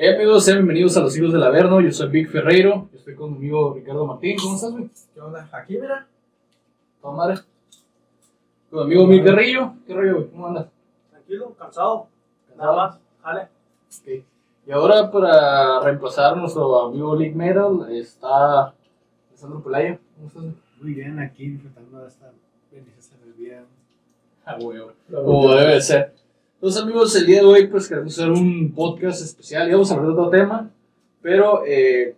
Hey amigos, sean bienvenidos a los hijos del Averno. Yo soy Vic Ferreiro. Yo estoy con mi amigo Ricardo Martín. ¿Cómo estás, güey? ¿Qué onda? Aquí, mira. ¿Toda madre? Con mi amigo Mil Carrillo. ¿Qué rollo, güey? ¿Cómo andas? Tranquilo, cansado. Nada más. Jale. Ok. Y ahora, para reemplazar a nuestro amigo League Metal, está Alessandro Pelaya. ¿Cómo estás, güey? Muy bien, aquí disfrutando de esta del día. Ah, güey. Como debe de ser. Entonces, amigos, el día de hoy, pues queremos hacer un podcast especial. Y vamos a hablar de otro tema. Pero, eh,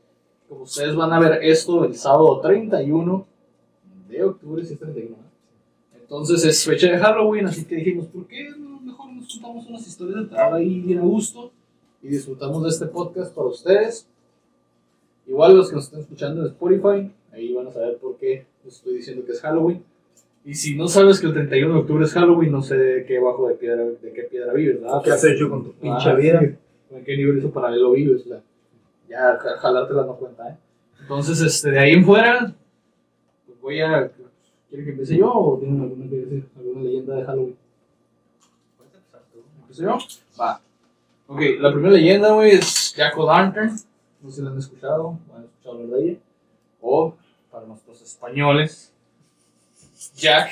como ustedes van a ver esto el sábado 31 de octubre, si es 31, ¿no? Entonces es fecha de Halloween, así que dijimos, ¿por qué mejor nos contamos unas historias de terror ahí bien a gusto? Y disfrutamos de este podcast para ustedes. Igual los que nos están escuchando en Spotify, ahí van a saber por qué les estoy diciendo que es Halloween. Y si no sabes que el 31 de octubre es Halloween, no sé de qué bajo de piedra, de qué piedra vives, ¿verdad? ¿Qué has hecho con tu pinche Ah, vida? ¿En qué universo paralelo vives? La- ya, ja- jalártela no cuenta, ¿eh? Entonces, este, de ahí en fuera, pues voy a... ¿Quieren que empiece yo o tienen alguna que decir? ¿Alguna leyenda de Halloween? ¿Empiezo yo? Va. Ok, la primera leyenda, güey, es Jack O'Lantern. No sé si la han escuchado, o han escuchado hablar de ella. O, para nuestros españoles, Jack,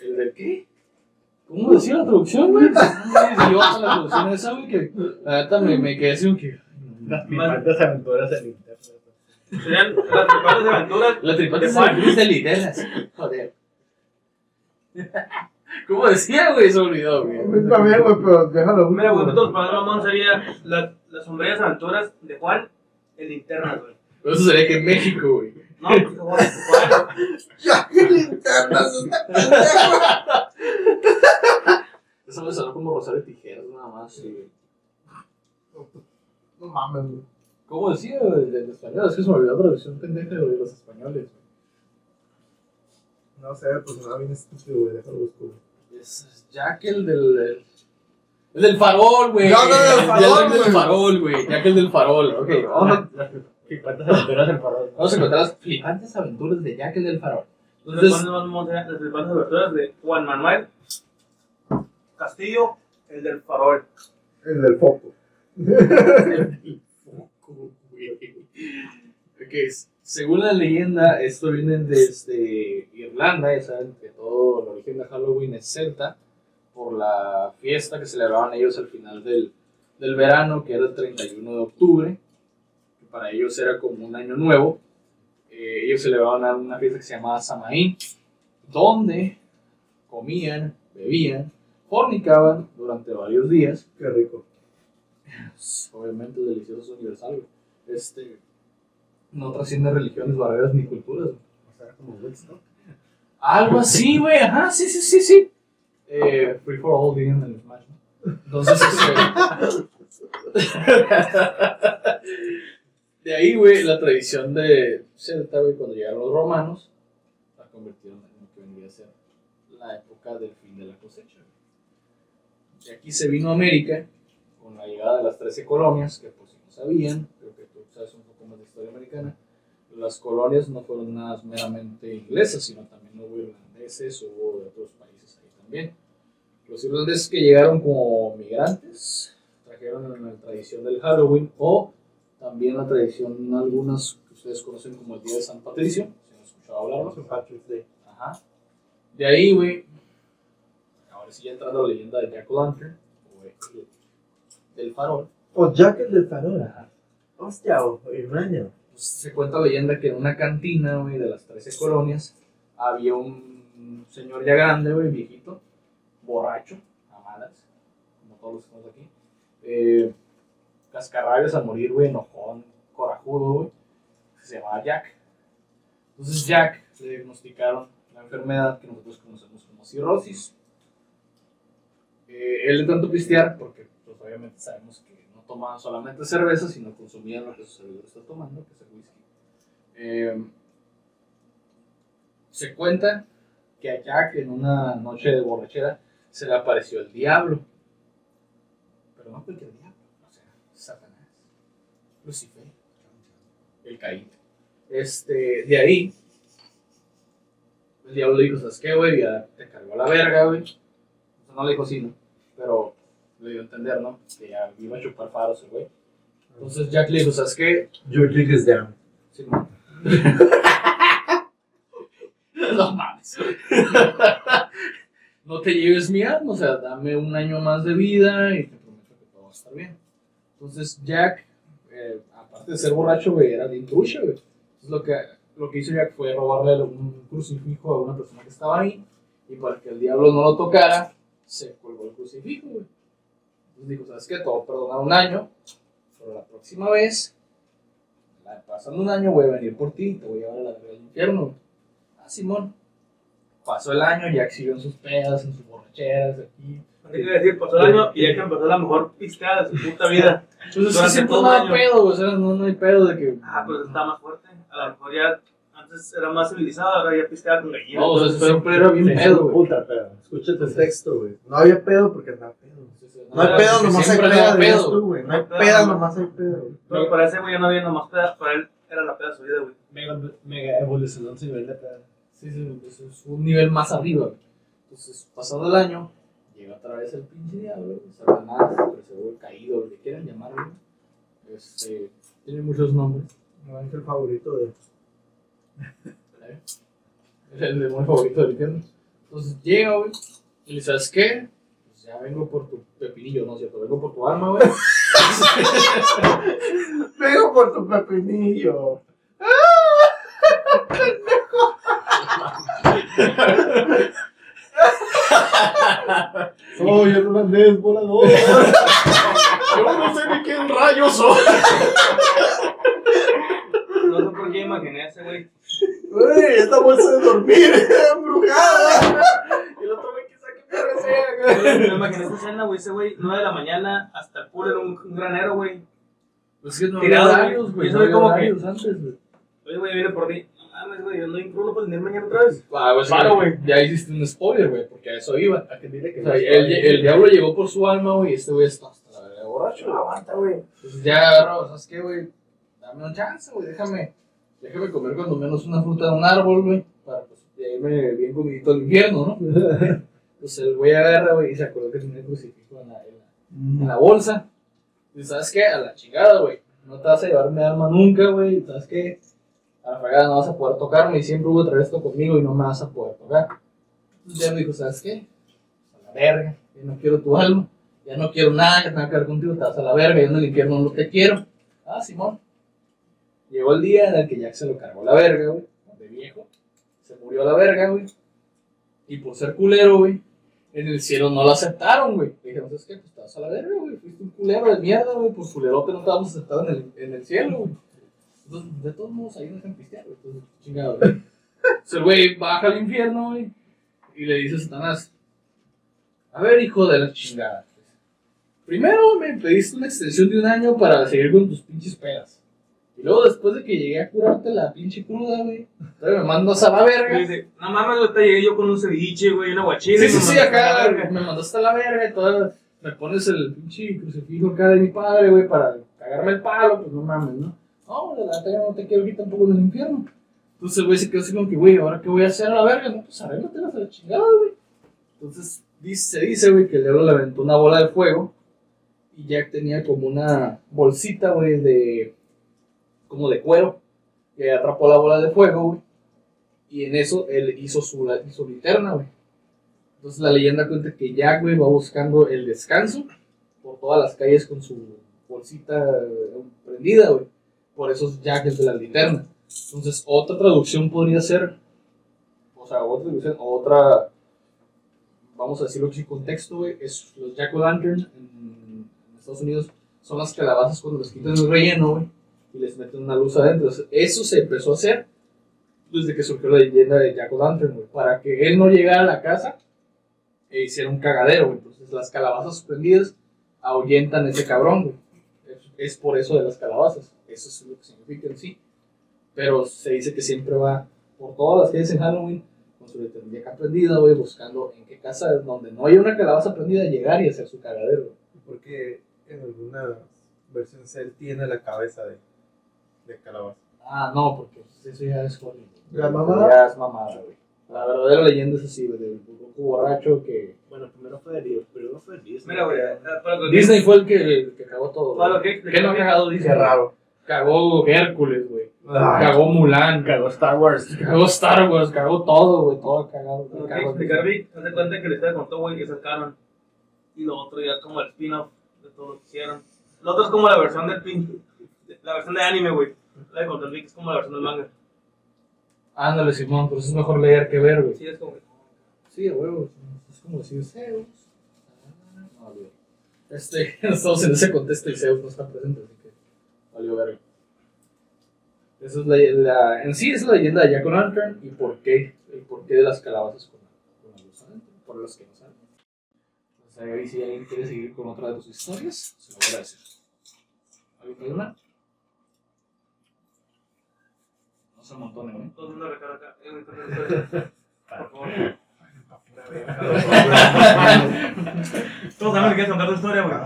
¿el de qué? ¿Cómo decía la traducción, güey? Es muy idiota la traducción esa, güey, que la neta me, me quedé así que... Las picantes aventuras en internet. Serían las principales aventuras. La tripata ¿De se cuál? me de literas. Joder. ¿Cómo decía, güey? Se olvidó, güey. Está bien, güey, pero déjalo. Mira, güey, nosotros para mamón sería la- las sombrías aventuras de Juan, el linterna, güey. Pero eso sería que en México, güey. No, pues Juan. ¡Ya, qué linternas! ¡Está pendejo! Eso me sonó como Rosario Tijeras, nada más. sí. No mames, güey. ¿Cómo decía güey, en español? Es que se me olvidó la traducción pendeja de los españoles. No sé, pues sonaba bien estúpido, güey. Déjalo güey. Es Jack el del... el- El del farol, güey. No, no, del farol, Jack el del güey. farol, güey. Jack el del farol. Ok, vamos a, Las picantes aventuras en farol. vamos a encontrar las flipantes aventuras de Jack el del farol. Entonces, serían las principales aventuras de Juan Manuel Castillo, el del farol. El del foco. Ok, s- según la leyenda, esto viene desde Irlanda, ya saben que todo el origen de Halloween es celta, por la fiesta que celebraban ellos al final del, del verano, que era el 31 de octubre, para ellos era como un año nuevo. Eh, ellos celebraban una fiesta que se llamaba Samaín, donde comían, bebían, fornicaban durante varios días Qué rico. obviamente el delicioso es universal. Este, no trasciende religiones, barreras ni culturas. O sea, como Woodstock. Algo así, güey, ajá, sí, sí, sí, sí. Eh, free for all, digan en el Smash, ¿no? Entonces, este, de ahí, güey, la tradición de Celta, güey, cuando llegaron los romanos, la convirtieron en lo que vendría a ser la época del fin de la cosecha. güey. De aquí se vino a América con la llegada de las 13 colonias, que por si no sabían, creo que tú sabes un poco más de historia americana, las colonias no fueron nada meramente inglesas, sino también hubo irlandeses, hubo de otros países ahí también. Los irlandeses que llegaron como migrantes trajeron la tradición del Halloween o también la tradición, algunas que ustedes conocen como el Día de San Patricio, si han escuchado hablar. St. Patrick's Day. Ajá. De ahí, güey, ahora sí ya entrando la leyenda de Jack O'Lantern, o el- del farol, O Jack el del farol. Ajá. Hostia, o Irlanda. pues, se cuenta la leyenda que en una cantina, güey, de las 13 colonias, había un señor ya grande, güey, viejito, borracho, a malas, como todos los que estamos aquí, eh, cascarrabias a morir, güey, enojón, corajudo, güey, se llamaba Jack. Entonces Jack le diagnosticaron la enfermedad que nosotros conocemos como cirrosis. Eh, él de tanto pistear, porque pues, obviamente sabemos que no tomaban solamente cerveza, sino consumían lo que su servidor está tomando, que es el whisky. Eh, se cuenta que a Jack en una noche de borrachera se le apareció el diablo. Pero no cualquier diablo, o sea, Satanás, Lucifer, el caído. Este, de ahí, el diablo le dijo, ¿sabes qué, güey? Ya te cargó la verga, güey. O sea, no le dijo así, ¿no? Pero le dio a entender, ¿no? Que ya iba a chupar faros el güey. Entonces Jack le dijo, ¿sabes qué? Your dick is down. Simón. no mames. no te lleves mi alma, o sea, dame un año más de vida y te prometo que todo va a estar bien. Entonces Jack, eh, aparte de ser borracho, güey, era bien trucha, güey. Entonces lo que, lo que hizo Jack fue robarle un crucifijo a una persona que estaba ahí y para que el diablo no lo tocara, se colgó el crucifijo, güey. Entonces dijo, ¿sabes qué? Te voy a perdonar un año, pero la próxima vez pasando un año voy a venir por ti, te voy a llevar a la verga del infierno. Ah, Simón. Pasó el año, Jack siguió en sus pedas, en sus borracheras, aquí. ¿Qué quiere decir? Pasó el año y ya que empezó la mejor pisteada de su puta vida. Durante siempre todo no hay pedo, o sea, no, no hay pedo de que... Ah, pues está más fuerte. A lo mejor ya antes era más civilizado, ahora ya pisteaba con gallinas. No, o sea, Entonces, siempre era bien pedo, güey. Puta pedo. Escúchate el texto, güey. No había pedo porque andaba pedo. No hay pedo, nomás hay pedo, tú, güey. No hay No hay pedo, pedo, no. nomás hay pedo. güey. Pero para ese güey ya no había nomás peda, para él era la peda de su vida, güey. Mega, mega evolucionó su nivel de pedo. Sí, sí, pues es un nivel más arriba. Entonces, pasado el año, llega otra vez el pinche diablo, Satanás, Percebú, el caído, lo que quieran llamarlo. Este, tiene muchos nombres. Mi ángel favorito de. ¿eh? Es el demonio favorito del infierno. Entonces llega, güey, y le ¿sabes qué? Pues ya vengo por tu pepinillo, no es cierto, vengo por tu alma, güey. Vengo por tu pepinillo. Soy el holandés volador. Yo no sé ni quién rayos soy. No sé por qué imaginé a ese güey. Güey, esta bolsa de dormir embrujada. Y el otro güey, quizá que me sea, güey. Me imaginé esa escena, güey. Ese güey, 9 de la mañana hasta el pool era un, un granero, güey. Pues que no Tirado, güey. horarios, güey. Y No eso había como que- antes, güey. Oye, güey, viene por ti. No mames, güey, yo no en crudo para venir mañana otra vez. Ah, pues Claro, güey. Ya hiciste un spoiler, güey, porque a eso iba. A que dile que O sea, el, el diablo llegó por su alma, güey, y este güey está hasta la verga borracho. No aguanta, güey. Ya agarró, ¿sabes qué, güey? Dame un chance, güey, déjame, déjame comer cuando menos una fruta de un árbol, güey, para pues ya irme bien comidito al infierno, ¿no? Pues el güey agarra, güey, y se acordó que tenía el crucifijo en la, en la, en la bolsa. Y ¿sabes qué? A la chingada, güey. No te vas a llevar mi alma nunca, güey. ¿Sabes qué? A la fregada no vas a poder tocarme y siempre hubo traer esto conmigo y no me vas a poder tocar. Entonces ya me dijo, ¿sabes qué? A la verga, yo no quiero tu alma. Ya no quiero nada que tenga que ver contigo, te vas a la verga, yo en el infierno no te quiero. Ah, Simón. Llegó el día en el que Jack se lo cargó la verga, güey. De viejo. Se murió la verga, güey. Y por ser culero, güey, en el cielo no lo aceptaron, güey. Dijeron, ¿sabes qué? Pues te a la verga, güey. Fuiste un culero de mierda, güey. Por culerote no te vamos en el, en el cielo, güey. Entonces, de todos modos, ahí no dejan pistear, güey. Entonces, chingado, güey. Entonces, el güey baja al infierno, güey. Y le dice a Satanás, a ver, hijo de la chingada. Primero me pediste una extensión de un año para seguir con tus pinches pedas. Y luego, después de que llegué a curarte la pinche cruda, güey, todavía me mandas a la Y verga. dice, no mames, ahorita llegué yo con un ceviche, güey, una guachina. Sí, sí, sí, acá me mandaste a la verga y todo. Me pones el pinche crucifijo acá de mi padre, güey, para cagarme el palo, pues no mames, ¿no? No, de la verdad no te quiero aquí tampoco en el infierno. Entonces el güey se quedó así como que, güey, ¿ahora qué voy a hacer a la verga? No, pues arréglatelas a la chingada, güey. Entonces se dice, güey, que el diablo le aventó una bola de fuego y Jack tenía como una bolsita, güey, de. como de cuero, que atrapó la bola de fuego, güey. Y en eso él hizo su linterna, güey. Entonces la leyenda cuenta que Jack, güey, va buscando el descanso por todas las calles con su bolsita eh, prendida, güey. Por eso es Jack el de la linterna. Entonces, otra traducción podría ser, o sea, otra traducción, otra, vamos a decirlo sin contexto, güey, es los Jack o' Lantern en, en Estados Unidos son las calabazas cuando les quitan el relleno, güey, y les meten una luz adentro. Entonces, eso se empezó a hacer desde que surgió la leyenda de Jack o' Lantern, güey, para que él no llegara a la casa e hiciera un cagadero, güey. Entonces, las calabazas prendidas ahuyentan a ese cabrón, güey. Es, es por eso de las calabazas. Eso es lo que significa en sí. Pero se dice que siempre va por todas las calles en Halloween con su acá prendida, güey, buscando en qué casa donde no haya una calabaza prendida llegar y hacer su cagadero. Porque en algunas versiones él tiene la cabeza de, de calabaza. Ah, no, porque eso ya es Hollywood. ¿La mamada? Ya es mamada, güey. La verdadera leyenda es así, güey, del burro borracho que... Bueno, primero fue Disney. Primero fue Disney. Mira, güey, eh, Disney fue el que, el que cagó todo. para lo güey. que ¿Qué no ha cagado Disney? Qué raro. Cagó Hércules, güey. Cagó Mulan. Cagó Star Wars. Cagó Star Wars, cagó todo, güey, todo cagado. Lo que Cagó explicar, Vic, haz de cuenta que la historia contó, güey, que sacaron. Y lo otro ya es como el spin-off de todo lo que hicieron. Lo otro es como la versión del pin, la versión de anime, güey. La de control Vic es como la versión del manga. Ándale, Simón, pero eso es mejor leer que ver, güey. Sí, es como. Sí, a huevo. Es como decir Zeus. No, olvídalo. Este, estamos en ese contexto y Zeus no está presente, valió verga. Esa es la, la- en sí es la leyenda de Jack O'Lantern y por qué, el porqué de las calabazas con, con la luz adentro, por los que no saben. Entonces ahí si alguien quiere seguir con otra de tus historias, se lo voy a decir. ¿Alguien hablar? No se amontonen, ¿eh? Todo el mundo recarga. Eh. Por favor. Todos saben que quieres contar tu historia, güey.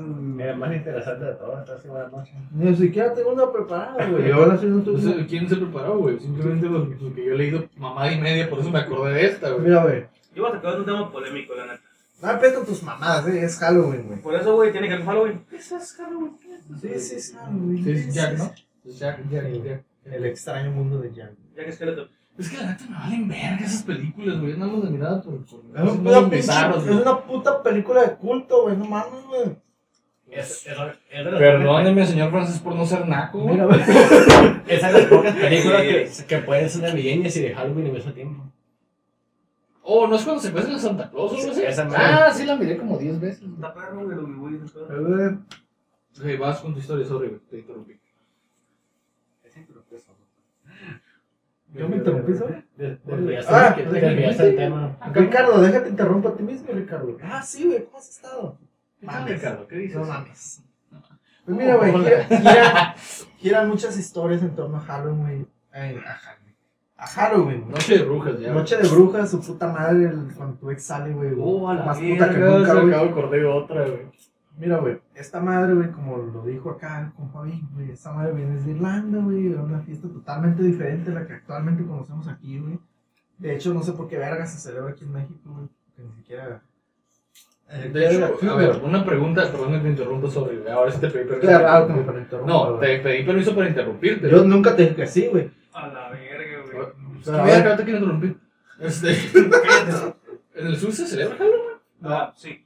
Mira, más interesante de todo. Esta buena noche. Ni siquiera tengo una preparada, güey. Yo ahora sí no tuve una. ¿Quién se preparó, güey? Simplemente lo, lo que yo he leído mamada y media, por eso me acordé de esta, güey. Mira, güey. Yo voy a sacar un tema polémico, la neta. No empiezo tus mamadas, eh. Es Halloween, güey. Por eso, güey, tiene que ver Halloween. Eso es Halloween. Sí, sí, es Halloween. Sí, es Jack, ¿no? Es Jack, Jack, Jack. El extraño mundo de Jack. Ya que esqueleto. Es que la neta me valen verga esas películas, güey. Nada más de mirada por. por Es una, bizarros, es güey. una puta película de culto, güey. No mames, güey. Es, es, es Perdóneme, señor Francis, por no ser naco. Mira, pocas- Es de las pocas películas que, que pueden ser navideñas y de Halloween al mismo tiempo. Oh, ¿no es cuando se cuesta en Santa Claus o algo así? Esa madre. Ah, sí la miré como 10 veces. Está perro, güey, lo güey. Vas con tu historia, sorry, güey. Te interrumpí. ¿Yo me interrumpí, Ah, desviaste el tema. Ricardo, déjate interrumpo a ti mismo, Ricardo. Ah, sí, güey. ¿Cómo has estado? ¿Qué tal, Ricardo? ¿Qué dices? No mames. Pues mira, güey, gira- gira- giran muchas historias en torno a Halloween. eh, a Halloween. Güey. Noche de brujas, ya. Noche de brujas, su puta madre, el, cuando tu ex sale, güey. Oh, a la más verga, puta que nunca, se güey. de otra, güey. Mira, güey, esta madre, güey, como lo dijo acá el compa güey, esta madre viene desde Irlanda, güey, era una fiesta totalmente diferente a la que actualmente conocemos aquí, güey. De hecho, no sé por qué verga se celebra aquí en México, güey, que ni siquiera... eh, De hecho, a ver, una pregunta, perdón que te interrumpo sobre. Ahora sí te pedí permiso. Interrumpa, No, te pedí permiso para interrumpirte. Yo nunca te dije que sí, güey. A la verga, güey. Es que verga, no te quiero interrumpir. Este. ¿En el sur se celebra Halloween? Ah, sí.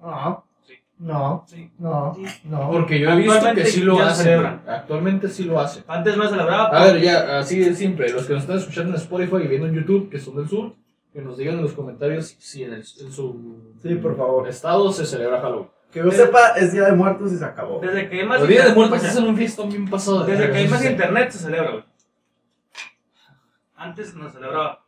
No, Sí. no, Sí. no, no. Porque yo he visto que sí lo hacen. celebra. güey. Actualmente sí lo hacen. Antes no se celebraba. A ver, ya, así de simple. Los que nos están escuchando en Spotify y viendo en YouTube, que son del sur, que nos digan en los comentarios si en, el- en su Sí, por favor. estado se celebra Halloween. Que yo sepa, es Día de Muertos y se acabó. Desde que hay más Los días de internet- muertos hacen un fiestón bien pasado. de Desde que hay más internet se celebra, güey. Antes no se celebraba.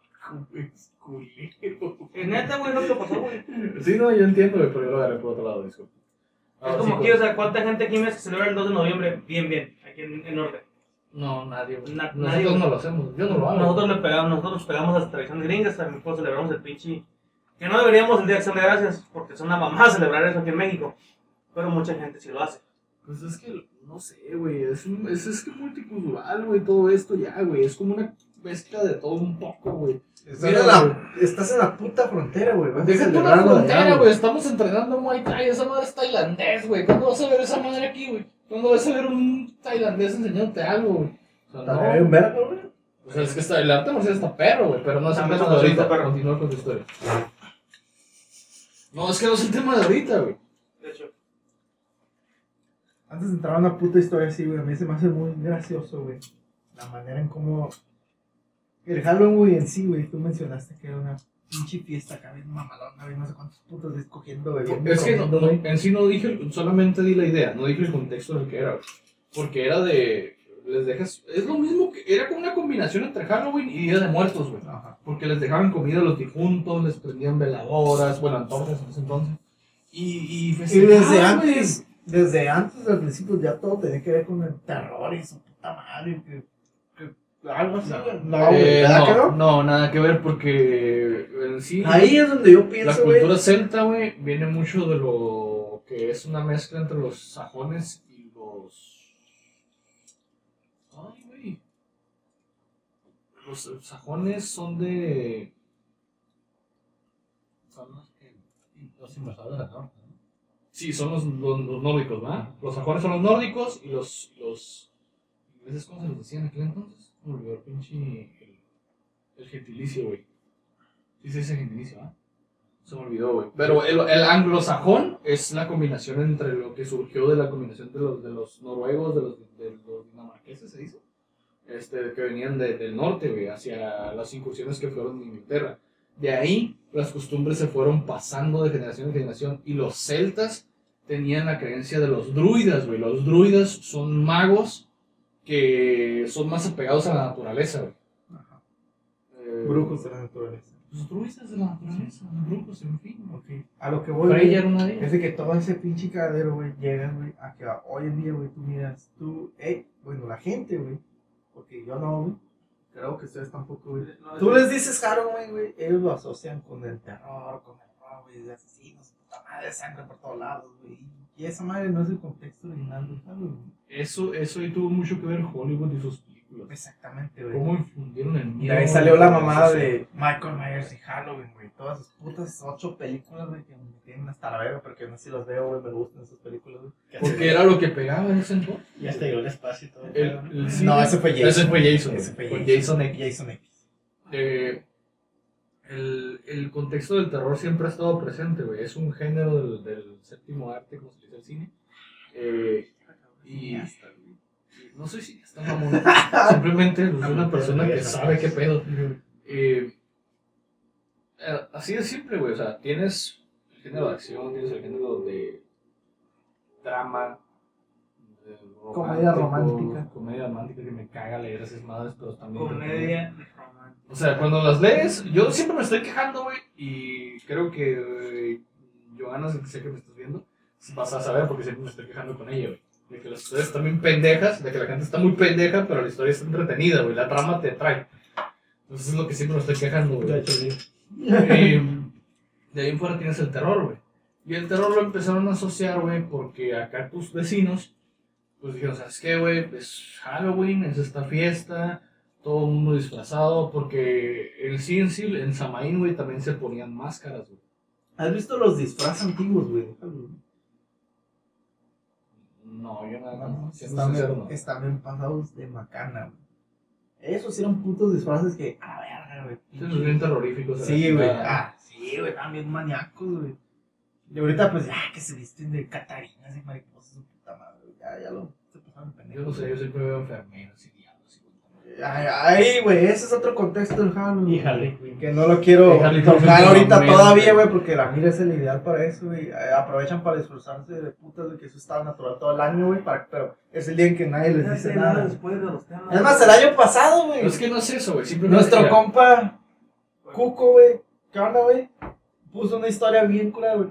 Es neta, güey, no te pasó, güey. Sí, no, yo entiendo, güey, pero yo lo agarré por otro lado, disculpe. Es Ahora como aquí, o sea, ¿cuánta gente aquí me celebra el 2 de noviembre? Bien, bien, aquí en, en Norte. No, nadie. Na- Nosotros nadie, no lo hacemos. Yo no lo hago. Nosotros le pegamos, nosotros pegamos a las tradiciones gringas, también pues celebramos el pinche. Que no deberíamos el Día de Acción de Gracias, porque es una mamá celebrar eso aquí en México. Pero mucha gente sí lo hace. Pues es que, no sé, güey. Es, un, es, es que multicultural, güey, todo esto ya, güey. Es como una mezcla de todo un poco, güey. Estás, Mira, en la, güey. estás en la puta frontera, güey. Deja tú la frontera, güey. Estamos entrenando Muay Thai. Esa madre es tailandés, güey. ¿Cuándo vas a ver esa madre aquí, güey? ¿Cuándo vas a ver un tailandés enseñándote algo, güey? O sea, no. un güey. O sea, es que está, el arte marcial está perro, güey, pero no es el tema de ahorita. Continúa con tu historia. No, es que no es el tema de ahorita, güey. De hecho, Antes de entrar a una puta historia así, güey, a mí se me hace muy gracioso, güey. La manera en cómo. El Halloween, en sí, güey, tú mencionaste que era una pinche fiesta acá, bien mamalona, güey, no sé cuántos putos escogiendo. Es que no, no, en sí no dije, solamente di la idea, no dije el contexto en el que era, güey. Porque era de. Les dejas. Es lo mismo que. Era como una combinación entre Halloween y Día de Muertos, güey. Ajá. Porque les dejaban comida a los difuntos, les prendían veladoras, bueno, antorchas en ese entonces. Y, y, Y desde güey. antes, desde antes, al principio, ya todo tenía que ver con el terror y su puta madre, que. Algo así. No, güey, Eh, ¿verdad que no, no? no, nada que ver porque en sí. Ahí es donde yo La pienso, güey. cultura celta, güey, viene mucho de lo que es una mezcla entre los sajones y los. Ay, güey. Los sajones son de. Son los, que, los invasores norte, ¿no? Sí, son los, los, los nórdicos, ¿verdad? Los sajones son los nórdicos y los. los ¿cómo se los decían en aquel entonces? Me olvidó el pinche. El, el gentilicio, güey. Sí se dice gentilicio, ¿ah? Se me olvidó, güey. Pero el, el anglosajón es la combinación entre lo que surgió de la combinación de los, de los noruegos, de los, de los dinamarqueses, se dice. Este, que venían de- del norte, güey, hacia las incursiones que fueron de Inglaterra. De ahí, las costumbres se fueron pasando de generación en generación. Y los celtas tenían la creencia de los druidas, güey. Los druidas son magos que son más apegados a la naturaleza, güey. Ajá. Eh, Brujos de la naturaleza. Los druidas de la naturaleza, brujos, en fin. Ok. A lo que voy. Freya güey, era una de Es de que todo ese pinche cadero, güey, llega, güey, a que hoy en día, güey, tú miras, tú, eh, bueno, la gente, güey, porque yo no, güey, creo que ustedes tampoco, güey. No, Tú es- les dices Halloween, güey, ellos lo asocian con el terror, con el robo y de asesinos, puta madre, sangre por todos lados, güey. Y esa madre no es el contexto original del Halloween. Eso, eso ahí tuvo mucho que ver Hollywood y sus películas. Exactamente, güey. Cómo infundieron el Y miedo. de ahí salió la mamada de Michael Myers y Halloween, güey. Todas esas putas ocho películas, güey, que me tienen hasta la verga, porque no sé si las veo, güey, me gustan esas películas, güey. Porque era lo que pegaba en ese entonces. Y hasta llegó el espacio y todo. El, el No, ese fue Jason. Ese fue Jason. Ese fue Jason. Jason X. Jason X. Eh, el, el contexto del terror siempre ha estado presente, güey. Es un género del, del séptimo arte, como se dice el cine. Eh, y, no sé si está mamón. Simplemente soy una persona que sabe qué pedo. Eh, así de simple, güey. O sea, tienes el género de acción, tienes el género de drama, de Comedia romántica. Comedia romántica que me caga leer esas madres, pero también. Comedia romántica. O sea, cuando las lees, yo siempre me estoy quejando, güey. Y creo que eh, Johanna, sé que me estás viendo, vas a saber porque siempre me estoy quejando con ella, güey. De que las historias están bien pendejas, de que la gente está muy pendeja, pero la historia está entretenida, güey. La trama te atrae. Entonces es lo que siempre me estoy quejando, güey. De ahí en fuera tienes el terror, güey. Y el terror lo empezaron a asociar, güey, porque acá tus vecinos, pues dijeron, ¿sabes qué, güey? Es Halloween, es esta fiesta, todo el mundo disfrazado, porque en sí, en sí, Samaín, güey, también se ponían máscaras, güey. ¿Has visto los disfraces antiguos, güey? No, yo nada No, más. están, bien, están bien pasados de macana, güey. Esos eran putos disfraces que, a ver, güey. Esos bien terroríficos. Sí, güey. Ah, sí, güey, bien maníacos, güey. Y ahorita, pues, ah, que se visten de catarinas y mariposas, su puta madre, güey. Ya, ya lo, se pasaron Yo pendejos. no sé, yo siempre veo enfermeros y ay, güey, ese es otro contexto del Halloween. Y Harley Quinn. Que no lo quiero tocar ahorita todavía, güey, porque la mira es el ideal para eso, güey. Eh, Aprovechan para disfrazarse de putas de que eso está natural todo el año, güey, para- pero es el día en que nadie les dice nada. después de los temas. Es más, el año pasado, güey. Es que no es eso, güey. Nuestro compa Cuco, güey, ¿qué onda, güey? Puso una historia bien cura, güey.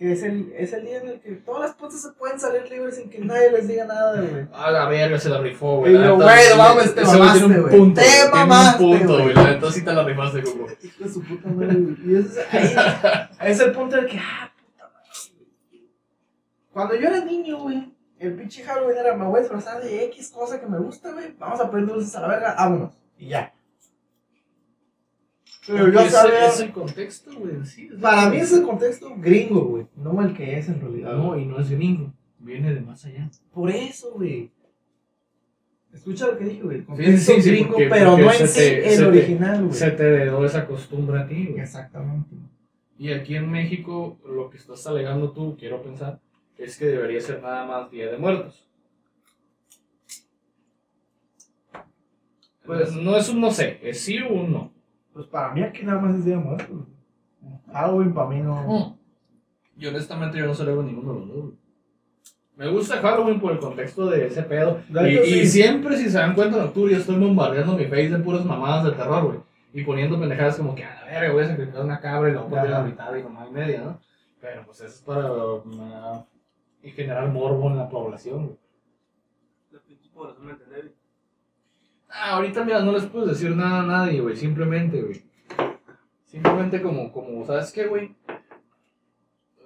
Que es el, es el día en el que todas las putas se pueden salir libres sin que nadie les diga nada, güey. A la verga se la rifó, güey. Y yo, güey, mames, te mamaste, güey. punto. Te güey, tiene mamaste, un punto, güey. neta sí te la rifaste, Cuco. Hijo de su puta madre, güey. Y ese es, ahí, ahí es el punto en el que, ah, puta madre. Cuando yo era niño, güey, el pinche Halloween era, me voy a disfrazar de X cosa que me gusta, güey. Vamos a poner dulces a la verga, vámonos. Y ya. Pero yo sabía. Es el contexto, güey. Sí, es- Para mí es el contexto gringo, güey. No el que es en realidad. No, y no es gringo. Viene de más allá. Por eso, güey. Escucha lo que dije, güey. El contexto sí, sí, gringo, porque- pero porque no se en sí te- el original, güey. Se te heredó esa costumbre a ti, güey. Exactamente. Y aquí en México, lo que estás alegando tú, quiero pensar, es que debería ser nada más Día de Muertos. Pues no es un no sé, es sí o un no. Pues para mí aquí nada más es Día de Muertos. Halloween para mí no. Y honestamente yo no celebro ninguno de los dos. Me gusta Halloween por el contexto de ese pedo. De Y, hecho, y sí. siempre, si se dan cuenta en octubre, yo estoy bombardeando mi face de puras mamadas de terror, güey. Y poniendo pendejadas como que, a la verga, voy a sacrificar una cabra y la voy a poner a la mitad y mamá y media, ¿no? Pero pues eso es para uh, y generar morbo en la población, güey. Población me. Ah, ahorita, mira, no les puedes decir nada a nadie, güey. Simplemente, güey. Simplemente como, como, ¿sabes qué, güey?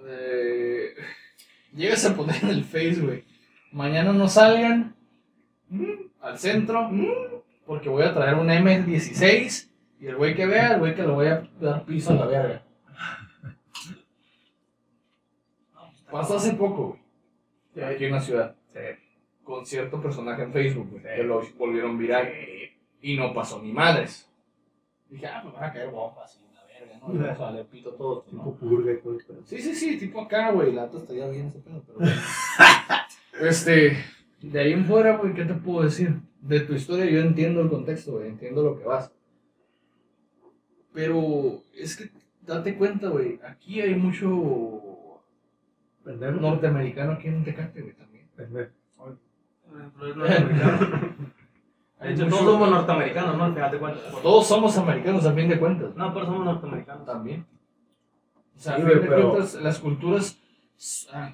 Eh, llegas a poner en el Face, güey. Mañana no salgan mm, al centro porque voy a traer un M16 y el güey que vea, el güey que le voy a dar piso a la verga. Pasó hace poco, güey, aquí en la ciudad. Con cierto personaje en Facebook, güey, que lo volvieron viral y no pasó ni madres. Dije, ah, me van a caer bombas y la verga, ¿no? Y vamos a valer pito todos, ¿no? Tipo purga y todo. Sí, sí, sí, tipo acá, güey. La neta estaría bien ese pedo, pero. bueno. este. De ahí en fuera, güey, ¿qué te puedo decir? De tu historia yo entiendo el contexto, güey. Entiendo lo que vas. Pero es que date cuenta, güey. Aquí hay mucho Pendejo. norteamericano aquí en Tecate, güey, también. Pendejo. Pero es norteamericano. De Hay hecho, mucho- todos somos norteamericanos, ¿no? Al final de cuentas. Todos somos americanos, a fin de cuentas. No, pero somos norteamericanos. También. O sea, Sí, a güey, fin de pero- cuentas, las culturas ah,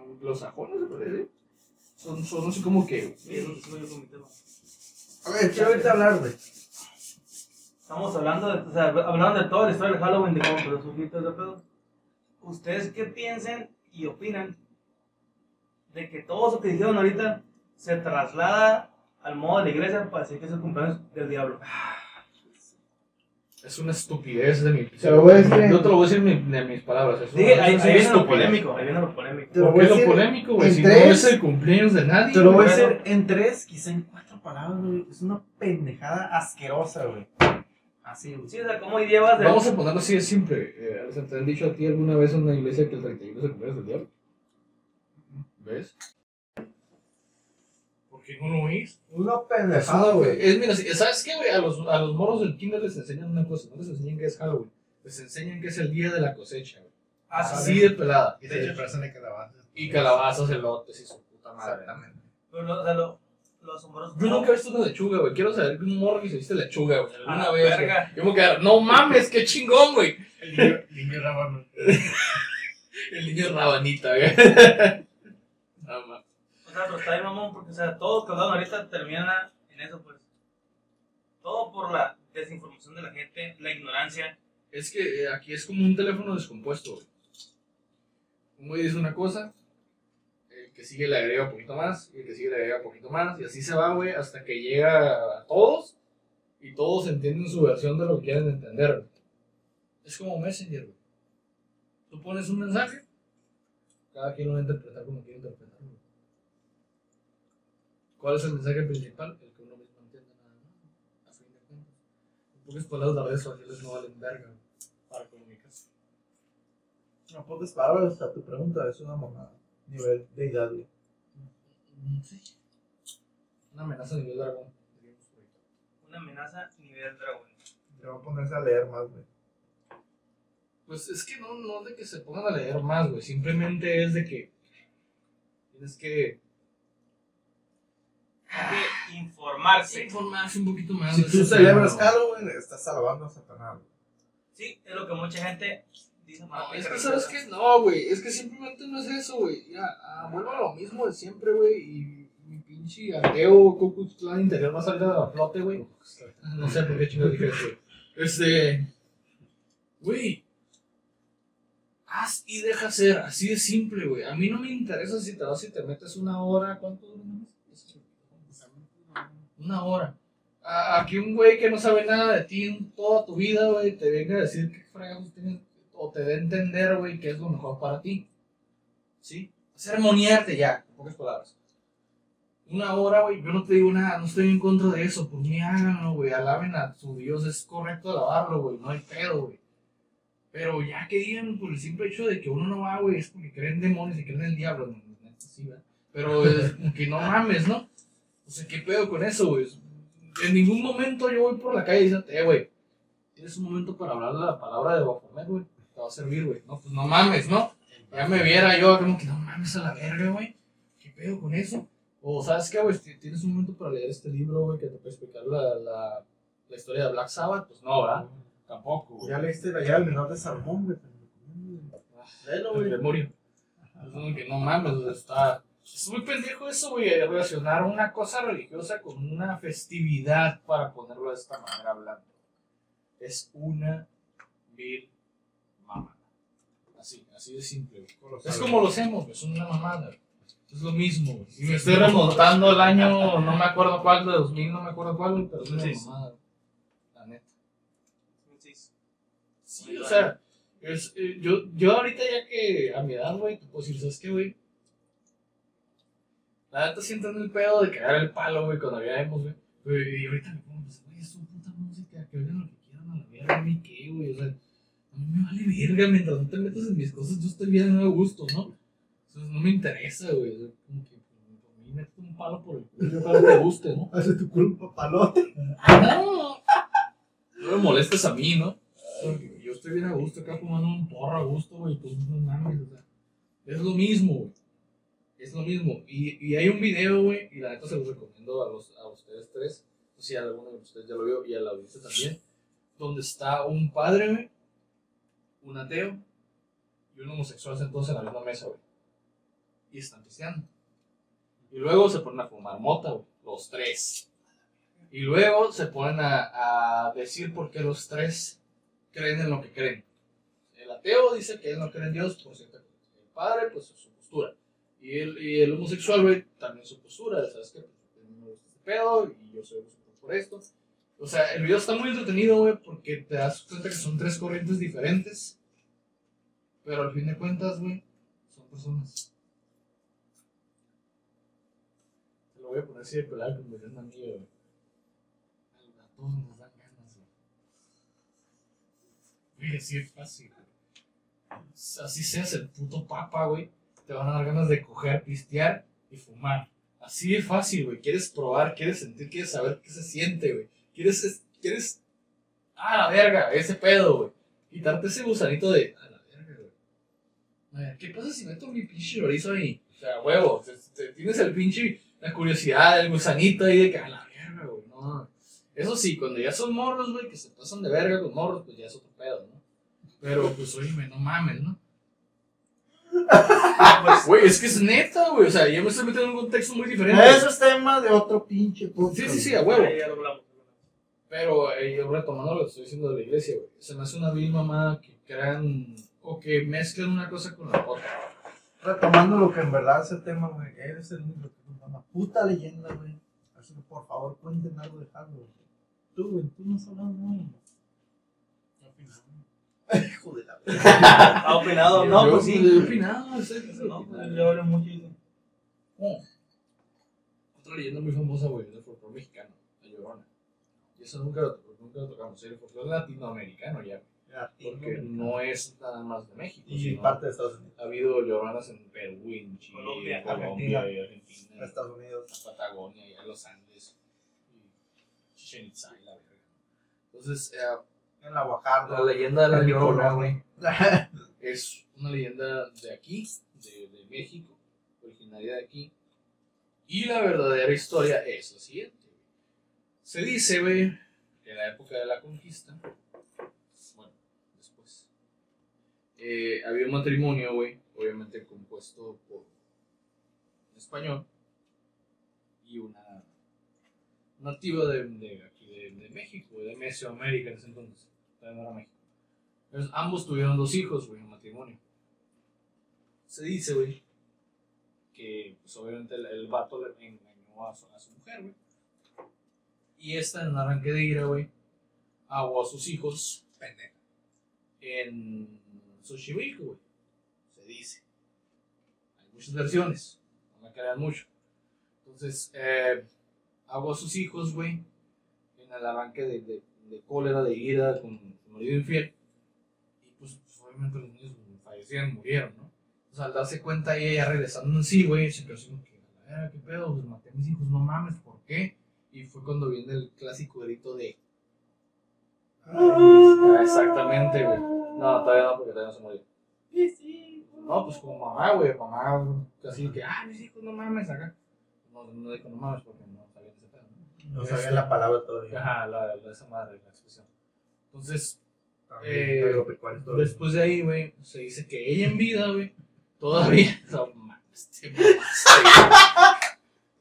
anglosajonas, se puede decir, son, son así como que. Sí, eso tema. A ver, quiero oírte hablar, güey. Estamos hablando de, o sea, hablando de toda la historia de Halloween, de cómo empezó su hito de pedo. ¿Ustedes qué piensan y opinan de que todo eso que dijeron ahorita se traslada al modo de la iglesia para decir que es el cumpleaños del diablo? Es una estupidez de mi. Te lo voy a decir Yo te lo voy a decir en mi- de mis palabras. Es una, Dije, es ahí, una ahí viene lo estupidez. polémico, ahí viene lo polémico. Te lo ¿Por voy qué a lo decir polémico, güey? en Si no tres- es el cumpleaños de nadie. Te lo voy a decir en tres, quizá en cuatro palabras, güey. Es una pendejada asquerosa, güey. Así, güey. Sí, o sea, ¿cómo llevas de... Vamos a ponerlo así de simple. Eh, ¿se ¿Te han dicho a ti alguna vez en una iglesia que el 31 es el cumpleaños del diablo? ¿Ves? ¿Por qué no lo oís? Una pendejada, güey. Es, mira, ¿sabes qué, güey? A los, a los moros del kinder les enseñan una cosa. No les enseñan que es Halloween. Les enseñan que es el día de la cosecha, güey. Así Así de pelada. Y se disfrazan de calabazas. Y calabazas, elotes y su puta madre. Exactamente. Pero, o sea, lo, lo asombroso... Yo nunca he visto una lechuga, güey. Quiero saber que un morro que se viste lechuga, güey. Alguna vez. verga. Yo me quedé, no mames, qué chingón, güey. El niño. El niño rabanita, güey. No mames. O sea, pero está ahí, mamón, porque, o sea, todo lo que hablaron ahorita termina en eso, pues. Todo por la desinformación de la gente, la ignorancia. Es que eh, aquí es como un teléfono descompuesto, güey. Un güey dice una cosa, el que sigue le agrega un poquito más, y el que sigue le agrega un poquito más, y así se va, güey, hasta que llega a todos, y todos entienden su versión de lo que quieren entender. Es como Messenger, güey. Tú pones un mensaje, cada quien lo va a interpretar como quiere interpretarlo. ¿Cuál es el mensaje principal? El que uno mismo entiende nada más, a fin de cuentas. En pocas palabras, las redes sociales no valen verga para comunicarse. No pocas palabras a tu pregunta, es una mamada. Nivel de edad, güey. Mm, Sí. Una amenaza a nivel dragón. diríamos por ahí. Una amenaza nivel dragón. Te va a ponerse a leer más, güey. Pues es que no, no es de que se pongan a leer más, güey. Simplemente es de que tienes que que informarse. informarse un poquito más. Si de tú celebras. Halloween, estás alabando a Satanás, güey. Sí, es lo que mucha gente dice. No, es que sabes que no, güey. Es que simplemente no es eso, güey. Ya, ah, vuelvo a lo mismo de siempre, güey. Y mi pinche ateo Klan interior va a salir a la flote, güey. No sé por qué chingados dije eso. Este. Güey. Haz y deja ser. Así de simple, güey. A mí no me interesa si te vas y te metes una hora. ¿Cuánto dura una hora. A, a que un güey que no sabe nada de ti en toda tu vida, güey, te venga a decir qué fregados tienes. O te dé a entender, güey, qué es lo mejor para ti. ¿Sí? Ceremoniarte ya, en pocas palabras. Una hora, güey, yo no te digo nada, no estoy en contra de eso, por mí háganlo, güey, alaben a su Dios, es correcto alabarlo, güey, no hay pedo, güey. Pero ya que digan por el simple hecho de que uno no va, güey, es porque creen demonios y creen en el diablo, no. Pero que no mames, ¿no? O sea, ¿qué pedo con eso, güey? En ningún momento yo voy por la calle y digo, eh, güey, tienes un momento para hablar la palabra de Bafomet, güey, te va a servir, güey. No, pues no mames, ¿no? Ya me viera yo como que no mames a la verga, güey. ¿Qué pedo con eso? O sabes qué, güey, tienes un momento para leer este libro, güey, que te puede explicar la, la, la historia de Black Sabbath, pues no, ¿verdad? Tampoco, güey. Ya leíste la llave del menor de Salmón, güey. Léelo, El güey. memorio. Es que no mames, está. Es muy pendejo eso, güey, relacionar una cosa religiosa con una festividad, para ponerlo de esta manera hablando. Es una vil mamada. Así, así de simple. Es como los hemos, son una mamada. Es lo mismo, güey. Y me estoy remontando al año, no me acuerdo cuál, de 2000, no me acuerdo cuál, pero es una 2006. mamada, la neta. Sí, o sea, es, eh, yo, yo ahorita ya que a mi edad, güey, puedo decir, ¿sabes qué, güey? La neta siento en el pedo de cagar el palo, güey, cuando habíamos, güey. Güey, Y ahorita me pongo, pues, güey, es su puta música, que oigan lo que quieran a la verga, a mí qué, güey, o sea, a mí me vale verga, mientras no te metas en mis cosas, yo estoy bien a gusto, ¿no? Entonces no me interesa, güey, o sea, como que, pues, a mí métete un palo por el culo, ojalá te guste, ¿no? Hace tu culpa, palote. No, no me molestes a mí, ¿no? Porque Yo estoy bien a gusto acá fumando un porro a gusto, güey. Pues no mames, o sea. Es lo mismo, güey. Es lo mismo. Y, y hay un video, güey, y la neta se los recomiendo a, los, a ustedes tres. No sé si alguno de ustedes ya lo vio y a la audiencia también. Donde está un padre, güey, un ateo y un homosexual sentados en la misma mesa, güey. Y están pisteando. Y luego se ponen a fumar mota, güey. Los tres. Y luego se ponen a, a decir por qué los tres creen en lo que creen. El ateo dice que él no cree en Dios por cierta cosa. El padre, pues su postura. Y el, y el homosexual, güey, también su postura. ¿Sabes qué? Pues, gusta este pedo y yo soy homosexual por esto. O sea, el video está muy entretenido, güey, porque te das cuenta que son tres corrientes diferentes. Pero al fin de cuentas, güey, son personas. Te lo voy a poner circular como de un amigo, güey. A todos nos dan ganas, güey. Güey, así es fácil, güey. Así seas el puto papa, güey. Te van a dar ganas de coger, pistear y fumar. Así de fácil, güey. Quieres probar, quieres sentir, quieres saber qué se siente, güey. Quieres, es- quieres. Ah, la verga, ese pedo, güey. Quitarte ese gusanito de. A la verga, güey. A ver, ¿qué pasa si meto mi pinche chorizo ahí? O sea, huevo. te- tienes el pinche. La curiosidad, el gusanito ahí de que a la verga, güey. No. Eso sí, cuando ya son morros, güey, que se pasan de verga con morros, pues ya es otro pedo, ¿no? Pero, pues, oye, no mames, ¿no? Güey, es que es neta, güey. O sea, yo me estoy metiendo en un contexto muy diferente. Eso es tema de otro pinche podcast. Sí, sí, sí, a huevo. Ahí ya lo hablamos. Pero eh, yo retomando lo que estoy diciendo de la iglesia, güey. Se me hace una vil mamada que crean o que mezclan una cosa con la otra. Retomando lo que en verdad es el tema, güey. Eres el único que una puta leyenda, güey. Así que por favor cuenten algo de Halloween. Tú, güey, tú no has hablado nada. Hijo de la ¿Ha opinado? No, pues sí. He opinado, pues yo hablo mucho. y Oh. Otra leyenda muy famosa, güey, del folclore mexicano, la Llorona. Y eso nunca lo, nunca lo tocamos. El folclore latinoamericano ya, porque no es nada más de México. Y parte de Estados Unidos. Ha habido lloronas en Perú, en Chile, Colombia, Colombia Argentina. y Argentina. en Estados Unidos. Patagonia los Andes. Y Chichen Itza y la verga. Entonces, eh, En la Oaxaca. la leyenda de la Llorona, güey, es una leyenda de aquí, de, de México, originaria de aquí. Y la verdadera historia es la siguiente. güey. Se dice, güey, que en la época de la conquista, bueno, después, eh, había un matrimonio, güey, obviamente compuesto por un español y una nativa de, de aquí, de, de México, de Mesoamérica en ese entonces, todavía no era México. Entonces, ambos tuvieron dos hijos, güey, en matrimonio. Se dice, güey, que pues obviamente el, el vato le engañó a su, a su mujer, güey. Y esta, en un arranque de ira, güey, ahogó a sus hijos Pendejo. en Xochimilco, güey. Se dice. Hay muchas versiones, no me crean mucho. Entonces, eh, ahogó a sus hijos, güey, en el arranque de, de, de cólera, de ira, con su marido infiel. Y pues, pues, obviamente los niños fallecieron, murieron, ¿no? Entonces, al darse cuenta ella regresando en sí, güey, se quedó así como que, a ¿qué pedo? Pues maté a mis hijos, no mames, ¿por qué? Y fue cuando viene el clásico grito de... Exactamente, güey. No, todavía no, porque todavía no se murió. No, pues como mamá, güey, mamá, así que, ah, mis hijos, no mames, acá. No, no dijo no mames porque no ¿no? No sabía la palabra todavía. Ajá, la, la, esa madre, la expresión. Entonces, Eh, después de ahí, güey, se dice que ella en vida, güey, todavía. No mames, te mamaste, güey.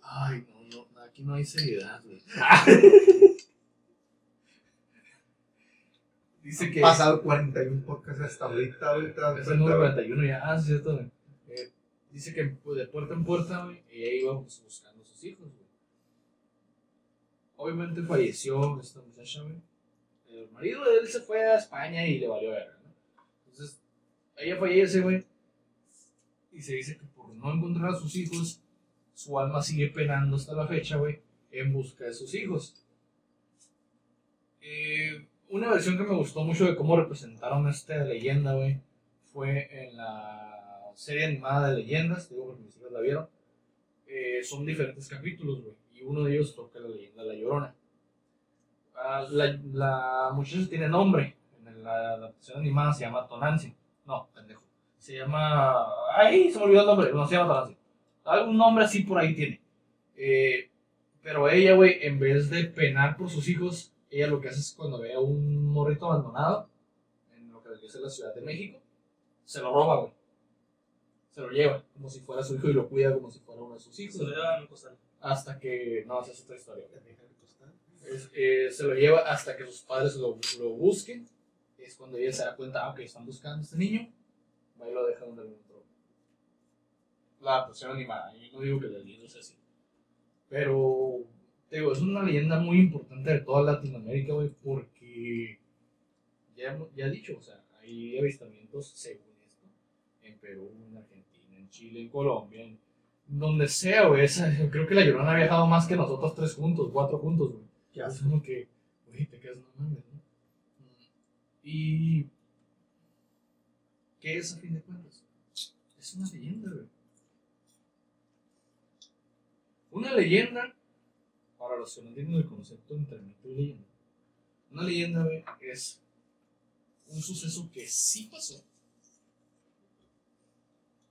Ay, no, no, aquí no hay seriedad, güey. Dice que. pasado 41 podcasts hasta ahorita, güey. ¿te das Es el cuenta, número güey? 41 ya, ah, cierto, güey. Eh, dice que pues, de puerta en puerta, güey, ella iba pues, buscando a sus hijos, güey. Obviamente falleció esta muchacha, güey. El marido de él se fue a España y le valió verga, ¿no? Entonces, ella fallece, güey. Y se dice que por no encontrar a sus hijos, su alma sigue penando hasta la fecha, güey, en busca de sus hijos. Eh, una versión que me gustó mucho de cómo representaron esta leyenda, güey, fue en la serie animada de leyendas, digo porque mis hijas la vieron. Eh, son diferentes capítulos, güey, y uno de ellos toca la leyenda la Llorona. Ah, la, muchacha tiene nombre, en la adaptación animada se llama Tonancy. No, pendejo. Se llama. ¡Ay! Se me olvidó el nombre. No se llama Tonancy. Algún nombre así por ahí tiene. Eh, pero ella, güey, en vez de penar por sus hijos, ella lo que hace es cuando ve a un morrito abandonado, en lo que es la Ciudad de México, se lo roba, güey. Se lo lleva, como si fuera su hijo y lo cuida como si fuera uno de sus hijos. Se lo lleva a un costal. Hasta que. No, esa es otra historia. Es- eh, se lo lleva hasta que sus padres lo, lo busquen. Es cuando ella se da cuenta, ah, ok, están buscando a este niño. Va y lo deja donde lo encontró. La adaptación animada. Yo no digo que el libro sea así. Pero, te digo, es una leyenda muy importante de toda Latinoamérica, güey, porque ya, ya he dicho, o sea, hay avistamientos, según esto, en Perú, en Argentina, en Chile, en Colombia, en donde sea, güey. esa- Creo que la Llorona ha viajado más que nosotros tres juntos, cuatro juntos, güey. ¿Qué Es como que, güey, te quedas, no mames, ¿no? Y. ¿Qué es a fin de cuentas? Es una leyenda, güey. Una leyenda, para los que no entienden el concepto de internet de leyenda, una leyenda, güey, es un suceso que sí pasó,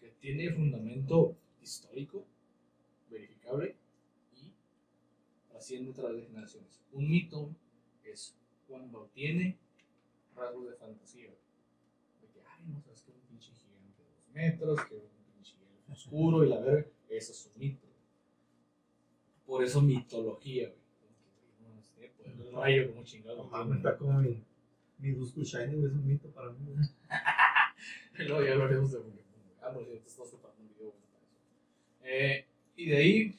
que tiene fundamento histórico, verificable y trasciende a través de generaciones. Un mito es cuando tiene rasgos de fantasía. De que, ay, no sabes que un pinche gigante de dos metros, que un pinche elfo oscuro y la verga. Eso es un mito. Por eso mitología, güey. No, tiene poder del rayo como chingado. No mames, está como mi, mi Dusku Shiny, güey, es un mito para mí. Luego ya hablaremos de Pokémon. Ah, por cierto, estás preparando un video bueno para eso. Eh, y de ahí,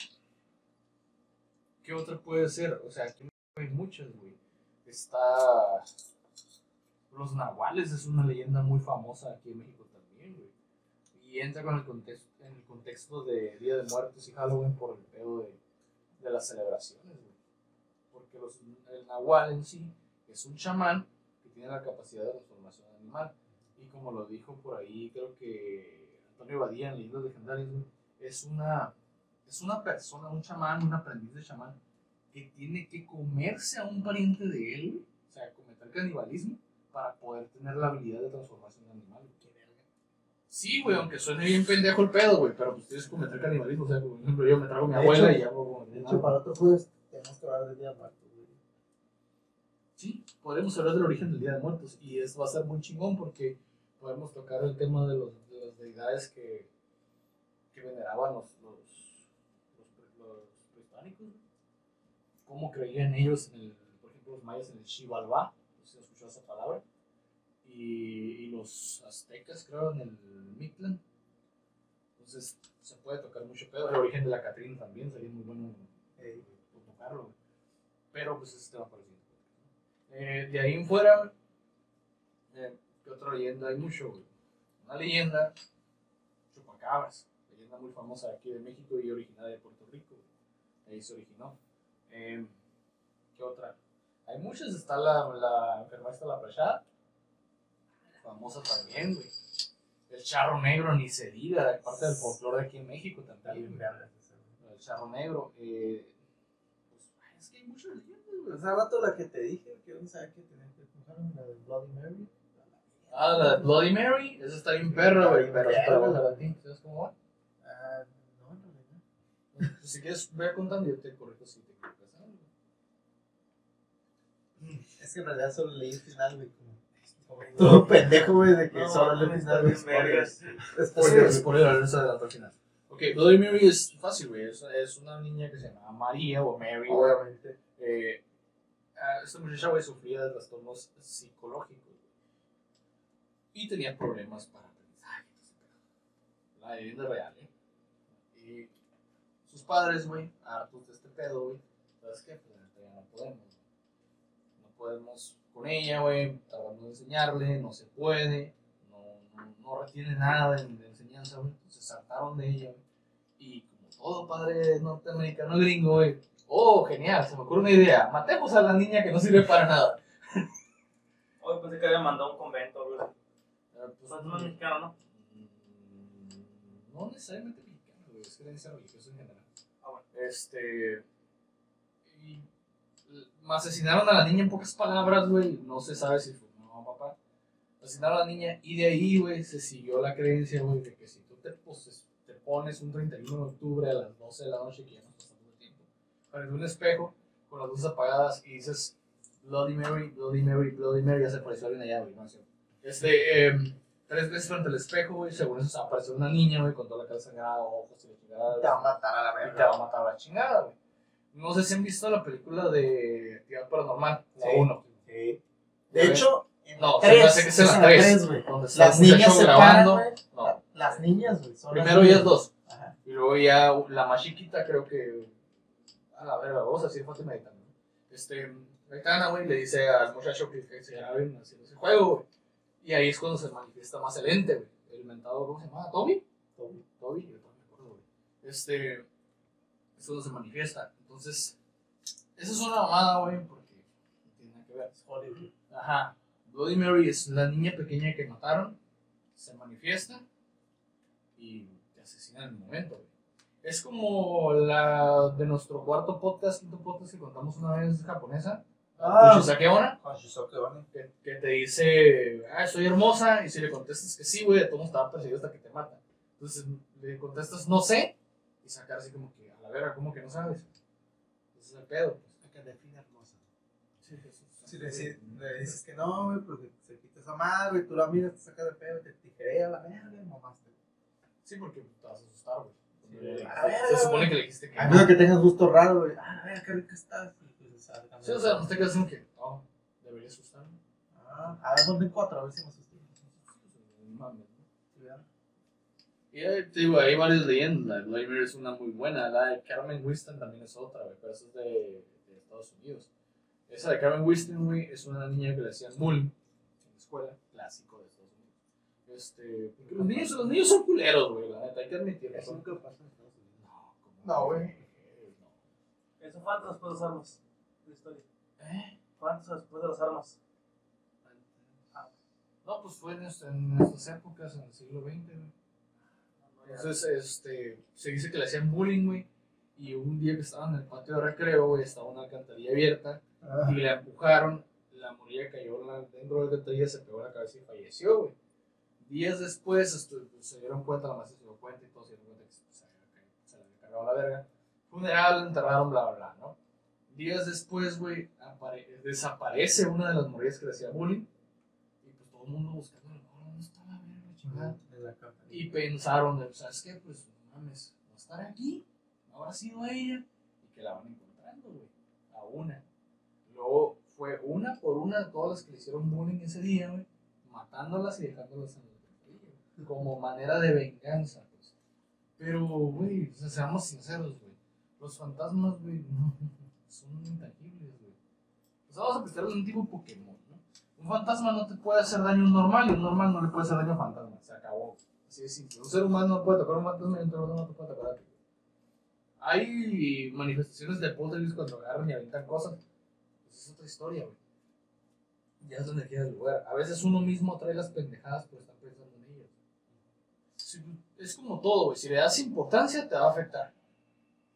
¿qué otra puede ser? O sea, aquí hay muchas, güey. Está. Los nahuales es una leyenda muy famosa aquí en México también, güey. Y entra con el contexto, en el contexto de Día de Muertos y Halloween por el pedo de, de las celebraciones, güey. Porque los, el nahual en sí es un chamán que tiene la capacidad de transformación animal. Y como lo dijo por ahí, creo que Antonio Badía en Leyendas Legendarias, güey, es una, es una persona, un chamán, un aprendiz de chamán, que tiene que comerse a un pariente de él, güey, o sea, cometer canibalismo, para poder tener la habilidad de transformarse en animal. güey. Sí, güey, aunque suene bien pendejo el pedo, güey, pero pues tienes que cometer canibalismo, o sea, por ejemplo, yo me trago a mi De abuela hecho- y hago como... De hecho, para otro jueves tenemos que hablar del Día de Muertos, güey. Sí, podremos hablar del origen del Día de Muertos y es, va a ser muy chingón porque podemos tocar el tema de, los, de las deidades que, que veneraban los, los, los, pre- los prehispánicos. Cómo creían ellos, en el, por ejemplo, los mayas en el Xibalbá, no sé si escuchado esa palabra, y, y los aztecas, creo, en el Mictlán. Entonces, se puede tocar mucho pedo. El origen de la Catrina también sería muy bueno por tocarlo. Pero pues ese tema ¿no? Eh, de ahí en fuera, eh, ¿qué otra leyenda hay mucho, güey? Una leyenda, Chupacabras, muy famosa de aquí de México y originaria de Puerto Rico. Ahí se originó. Eh, ¿Qué otra? Hay muchas, está la, la enfermera está la prachada, famosa también, güey. El charro negro, ni se diga, parte del folclore de aquí en México está también. el charro negro. Eh, pues, es que hay muchas leyendas, güey. Hace rato la que te dije, que no sabía que tenía que la de Bloody Mary. Ah, la de Bloody Mary, esa está bien perra, güey, pero esta la. ¿Sabes cómo va? Si quieres, ve contando y yo te corrijo si te equivocas. Es que en realidad solo leí el final, güey. Todo pendejo, güey, de que No, solo leí el final. bien vergas. Spoiler, Spoiler. spoiler, alert, se adelantó al final. Ok, Bloody Mary es fácil, güey. Es, es una niña que se llama María o Mary. güey. Obviamente. Eh, esta muchacha, güey, sufría de trastornos psicológicos. güey. Y tenía problemas para aprendizaje. La leyenda es real, ¿eh? Y sus padres, güey, hartos de este pedo, güey, ¿sabes qué? Pues neta ya no podemos. No podemos con ella, güey, tratando de enseñarle, no se puede, no, no, no retiene nada de, de enseñanza, güey. Entonces saltaron de ella, güey. Y como todo padre norteamericano gringo, güey, oh, genial, se me ocurre una idea, matemos a la niña que no sirve para nada. Hoy pensé que había mandado a un convento, güey. Eh, pues, Pues no es mexicano, ¿no? Mm, No necesariamente mexicano, güey, es creencia religiosa en general. Este. Y asesinaron a la niña en pocas palabras, güey. No se sabe si fue mamá o papá. Asesinaron a la niña y de ahí, güey, se siguió la creencia, güey, de que si tú te, poses- te pones un 31 de octubre a las 12 de la noche, que ya nos pasamos de tiempo, frente un espejo con las luces apagadas y dices Bloody Mary, Bloody Mary, Bloody Mary, ya se apareció alguien allá, güey, no cierto. Este, em, tres veces frente al espejo, güey, según eso apareció una niña, güey, con toda la cara sangrada, ojos y la chingada. Te va a matar a la Y te verga. va a matar a la chingada, güey. No sé si han visto la película de Actividad Paranormal, la Sí. 1. Sí. De hecho, en No, la se me tres, hace que es en la la 3. tres, güey. Donde está Las niñas se grabando. paran. No, Las niñas, güey. primero ellas dos. Ajá. Y luego ya la más chiquita, creo que. A la verga, vamos a decir Fátima Aitana. Este, Aitana, güey, le dice al muchacho que, que se graben haciendo ese juego, güey. Y ahí es cuando se manifiesta más el ente, güey. El mentado, ¿cómo se llama? ¿Toby? Toby. Toby, yo también me acuerdo, güey. Este. Es cuando se manifiesta. Entonces, esa es una mamada, güey, porque no tiene nada que ver. Hollywood. Ajá. Bloody Mary es la niña pequeña que mataron, se manifiesta y te asesina en el momento, güey. Es como la de nuestro cuarto podcast, quinto podcast que contamos una vez japonesa, Ah. Kushisake Onna, Con Shizuke Onna. que, que te dice, ah, soy hermosa, y si le contestas que sí, güey, de todos estaba perseguido hasta que te mata. Entonces le contestas no sé, y sacar así como que, a la verga, ¿cómo que no sabes? Ese es el pedo, pues. Que define hermosa. Sí, Jesús. Si le, dices- le dices que no, güey, porque se quita esa madre, tú la miras, te sacas de pedo, te tijerea la verga, y mamaste. Sí, porque te vas a asustar, güey. Sí, Se- a ver, Se supone que le dijiste que A no. menos que tengas gusto raro, güey. Ah, a ver, qué rica estás. Y ah, Sí, o sea, no te quedas como que, no, debería asustarme. Ah, a ver, ponte cuatro, a ver si me asusté. No mames, ¿no? Y ahí, te digo, hay varias leyendas. La Mary es una muy buena. La de Carmen Winston también es otra, güey, pero esa es de, de Estados Unidos. Esa de Carmen Winston, güey, es una niña que le hacían bullying en la escuela, clásico de Estados Unidos. Este, porque los niños, los niños son culeros, güey, la neta, hay que admitirlo. Eso nunca pasa en Estados Unidos. No, ¿cómo No, güey. No. Eso falta después de las armas. La historia. ¿Eh? Falta después de las armas. No, pues fue en, est- en nuestras épocas, en el siglo XX, güey. Entonces, este, se dice que le hacían bullying, güey. Y un día que estaban en el patio de recreo, güey, estaba una alcantarilla abierta Ah, y la empujaron. La morilla cayó la- dentro de la alcantarilla, se pegó en la cabeza y falleció, güey. Días después estu- pues, se dieron cuenta, la maestra se dio cuenta y todos se dieron cuenta que se, se le había cargado la verga. Funeral, enterraron, bla, bla, bla, ¿no? Días después, güey, apare- desaparece una de las morillas que le hacía bullying. Y pues todo el mundo buscando, ¿dónde está la verga, chingada? en la cama. Y pensaron, ¿sabes qué? Pues, no mames, no estará aquí, no habrá sido ella. Y que la van encontrando, güey, a una. Luego fue una por una todas las que le hicieron bullying ese día, güey, matándolas y dejándolas en la güey, como manera de venganza, pues. Pero, güey, o sea, seamos sinceros, güey, los fantasmas, güey, no, son intangibles, güey. Pues vamos a prestarle un tipo Pokémon, ¿no? Un fantasma no te puede hacer daño a un normal y un normal no le puede hacer daño a un fantasma. Se acabó. Así de simple. Un ser humano no puede tocar a un fantasma y un humano no te puede tocar a ti. Hay manifestaciones de poltergeist cuando agarran y aventan cosas. Pues es otra historia, güey. Ya es la energía del lugar. A veces uno mismo trae las pendejadas por estar pensando en ellas. Es como todo, güey. Si le das importancia, te va a afectar.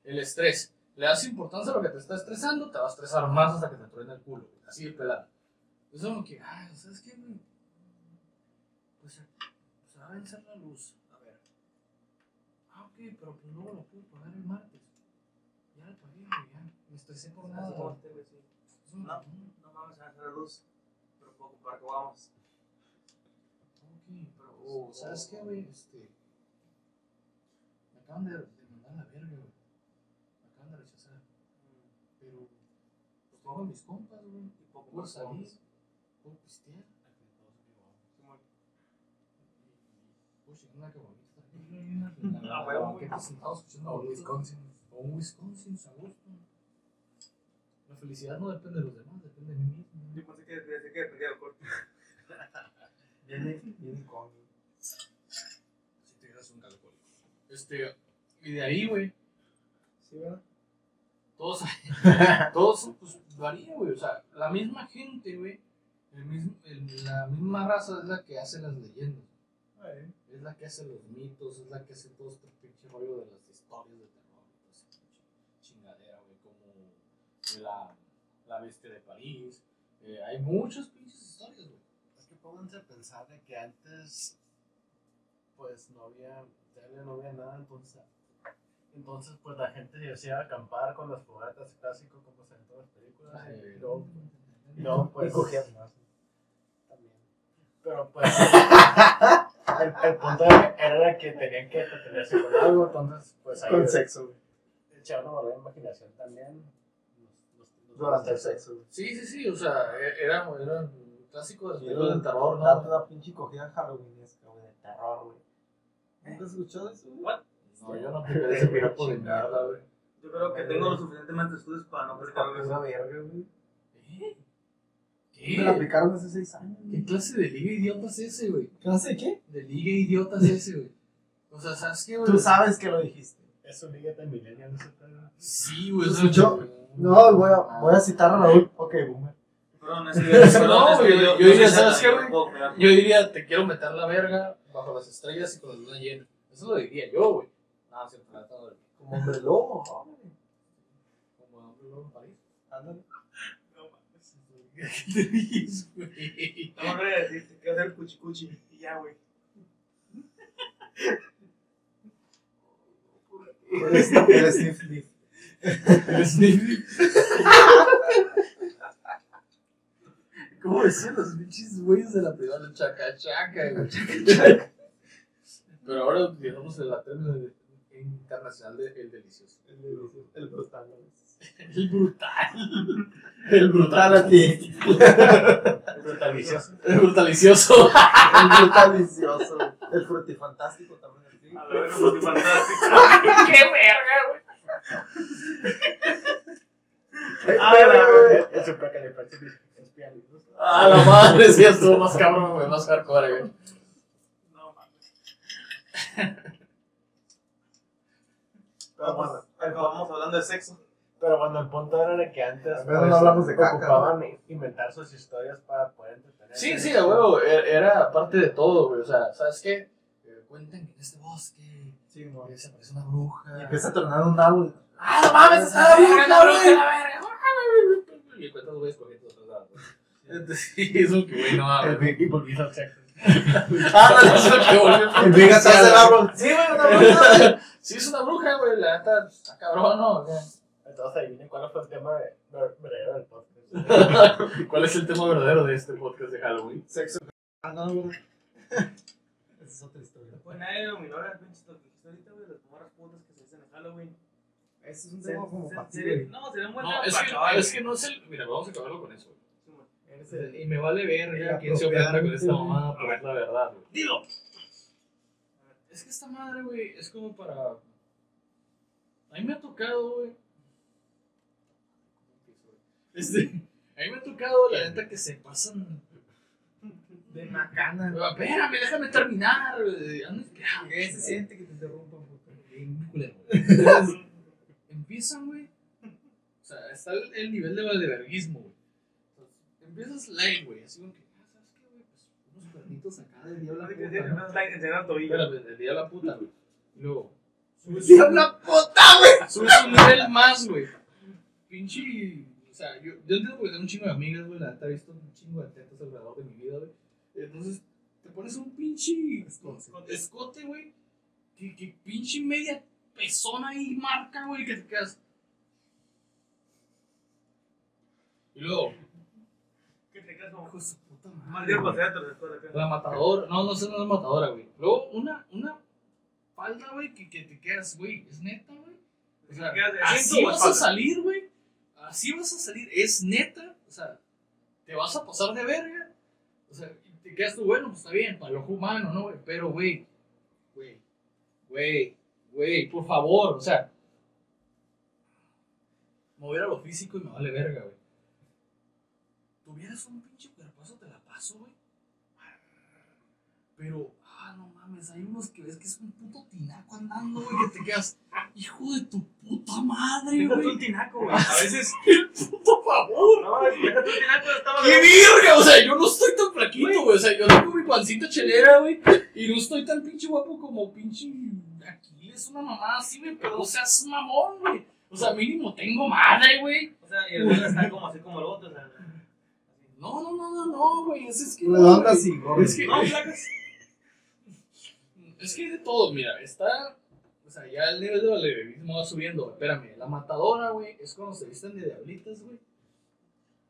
El estrés. Le das importancia a lo que te está estresando, te va a estresar más hasta que te truene el culo. Así de pelado. Es como que, ay, ¿sabes qué, güey? Pues se pues, va a vencer la luz. A ver. Ah, ok, pero pues luego la puedo pagar el martes. Ya la pagué, güey, ya. Me estresé por nada. No. No mames, se va a la luz. Pero puedo ocupar que vamos. Ok, pero, oh, ¿sabes qué, güey? Este. Me acaban de, de mandar a la verga, güey. De rechazar. Pero, pues tengo a mis compas, güey. Y poco Puedo más salir, puedo pistear. Chingar una la huevo, banqueta sentados escuchando O a Wisconsin. O un Wisconsin, a gusto. La felicidad no depende de los demás, depende de mí mismo. Yo pensé que pensé que dependía del corte. Viene, viene con. Si te un alcohólico. Este, y de ahí, güey, ¿Sí, verdad? Todos, todos, pues varía, güey. O sea, la misma gente, güey, el mismo, la misma raza es la que hace las leyendas. Es la que hace los mitos, es la que hace todo este pinche rollo de las historias de terror. chingadera, güey, como la, la bestia de París. Eh, hay muchas pinches historias, güey. Es que pónganse a pensar de que antes, pues no había tele, no había nada, entonces, entonces pues la gente se iba a acampar con las fogatas clásico como se ven en todas las películas. y luego, y luego, pues, Y cogían más. también. Pero pues, el, el punto era que tenían que entretenerse con algo, entonces pues ahí Con sexo, güey. echaban una buena imaginación también. Durante el sexo, güey. Sí, sí, sí, o sea, e- era, era clásico de Y películas de terror, ¿no? una pinche cogida halloweenesca, güey, de terror, güey. ¿Nunca has escuchado eso, güey? What? No, yo no aplicaré ese piropo de mierda, güey. Yo creo que tengo lo suficientemente estudios para no Está aplicar pura eso. verga, güey. ¿Eh? Me la ¿Qué? aplicaron hace seis años, ¿Qué clase de liga idiota es ese, güey? ¿Clase de qué? De liga idiota es ese, güey. O sea, ¿sabes qué, güey? Tú sabes que lo dijiste. Es un liga de millennial, ese pedo. Sí, güey. ¿Lo o sea, escuchó? que- No, voy a, voy a citar a Raúl. Ok, boomer. Perdón, es que perdón, No, es que güey, yo, yo diría, ¿sabes qué, yo güey? no. Yo diría, te quiero meter la verga bajo las estrellas y con la luna llena. Eso lo diría yo, güey. No, siempre la no lo diría. Como hombre lobo, hombre. Como hombre lobo en París. Ándale. ¿Qué te ríes, güey? No, hombre, decir, te quiero hacer cuchi cuchi. Y ya, güey. El sniff- el sniff sniff. El sniff. ¿Cómo decían los pinches güeyes de la privada? Chaca chaca, güey. Pero ahora digamos en la término de- internacional de el delicioso. El delicioso, El brutal. El brutal. El brutal a ti. Brutalicioso. El brutalicioso. El brutalicioso. El frutifantástico también. a ti. A ver, es muy fantástico. ¡Qué verga, güey! Ah. El. Ah, la madre, sí, estuvo más cabrón, güey, más hardcore, güey. No, mames. Pero bueno, Acabamos hablando de sexo. Pero bueno, el punto era de que antes pues, no hablamos de caca, ocupaban inventar sus historias para poder entretener. Sí, sí, a huevo, e- era parte de todo, güey. O sea, ¿sabes qué? Eh, cuentan que en este bosque Sí, eh, se aparece una bruja. Y empieza a tronar un árbol. ¡Ah, no mames! ¡Está la bruja, la verga! Y cuentas güeyes cogiendo atrás de la bruja. Entonces, Sí, eso que güey, no El mames. Y volvió al sexo. Ah, no, eso que volvió El Big atrás del árbol. Sí, güey, una bruja. Sí, es una bruja, güey. La neta está cabrón, ¿no? Entonces adivinen cuál fue el tema de- ver- verdadero del podcast. ¿Cuál es el tema verdadero de este podcast de Halloween? Sexo. Ah, no, güey. Esa es otra historia. Pues nadie dominó las pinches dijiste ahorita, güey, las morras putas que se dicen en Halloween. Ese es un Se- tema como se-. No, sería un buen No, tema es que no es el. Mira, vamos a acabarlo con eso, güey. Eres el- Y me vale verga quién se ofenda con esta mamada, pero es la verdad, güey. Dilo. Es que esta madre, güey, es como para. A mí me ha tocado, güey. Este, a mí me ha tocado, la neta, que se pasan. De macana. Pero, Espérame, déjame terminar. ¿Qué se siente que te interrumpan, Empiezan, güey. O sea, está el, el nivel de valdeverguismo, güey. Empiezas light, güey. Así como que, ah, ¿sabes qué, güey? Pues unos cuernitos acá del diablo. Sí, no enseñar el tobillo. Espérame, del diablo la puta, güey. Y luego, subes, ¡Diabla puta, güey! subes un nivel más, güey. Pinche. O sea, yo, yo entiendo porque tengo un chingo de amigas, güey. La neta he visto un chingo de tetas alrededor de mi vida, güey. Entonces, te pones un pinche escote, güey. Que, que pinche media pezona ahí marca, güey. Que te quedas. Y luego, te quedas como. hijo de su puta Más madre. bien güey. paseate después de acá. La matadora, no, no sé, no es matadora, güey. Luego, una, una falda, güey, que, que te quedas, güey, es neta, güey. O sea, así ¿Cinto o vas a salir, güey. Así vas a salir, es neta. O sea, te vas a pasar de verga. O sea, y te quedas tú, bueno, pues está bien, para el ojo humano, ¿no, güey? Pero, güey, güey, Güey, güey, por favor, o sea. Me voy a ir a lo físico y me vale verga, güey. Tuvieras un pinche cuerpazo, te la paso, güey. Pero, ah, no mames, hay unos que ves que es un puto tinaco andando, güey, que te quedas, hijo de tu puta madre, Déjate un güey. tinaco, güey. A veces. Puto favor. No, déjate un tinaco, estaba. ¡Qué verga! O sea, yo no estoy tan flaquito, güey. O sea, yo tengo mi pancita chelera, güey. Y no estoy tan pinche guapo como pinche Aquiles, una mamá así, güey. Pero no seas mamón, güey. O sea, mínimo tengo madre, güey. O sea, y el güey está como así como el otro, o sea. No, no, no, no, no, güey. Es, es que. no, Redondas güey. y gordas. Es que, No, flacas. es que hay de todo, mira. Está. O sea, ya el nivel de valeverismo va subiendo. Espérame, la matadora, güey, es cuando se visten de diablitas, güey.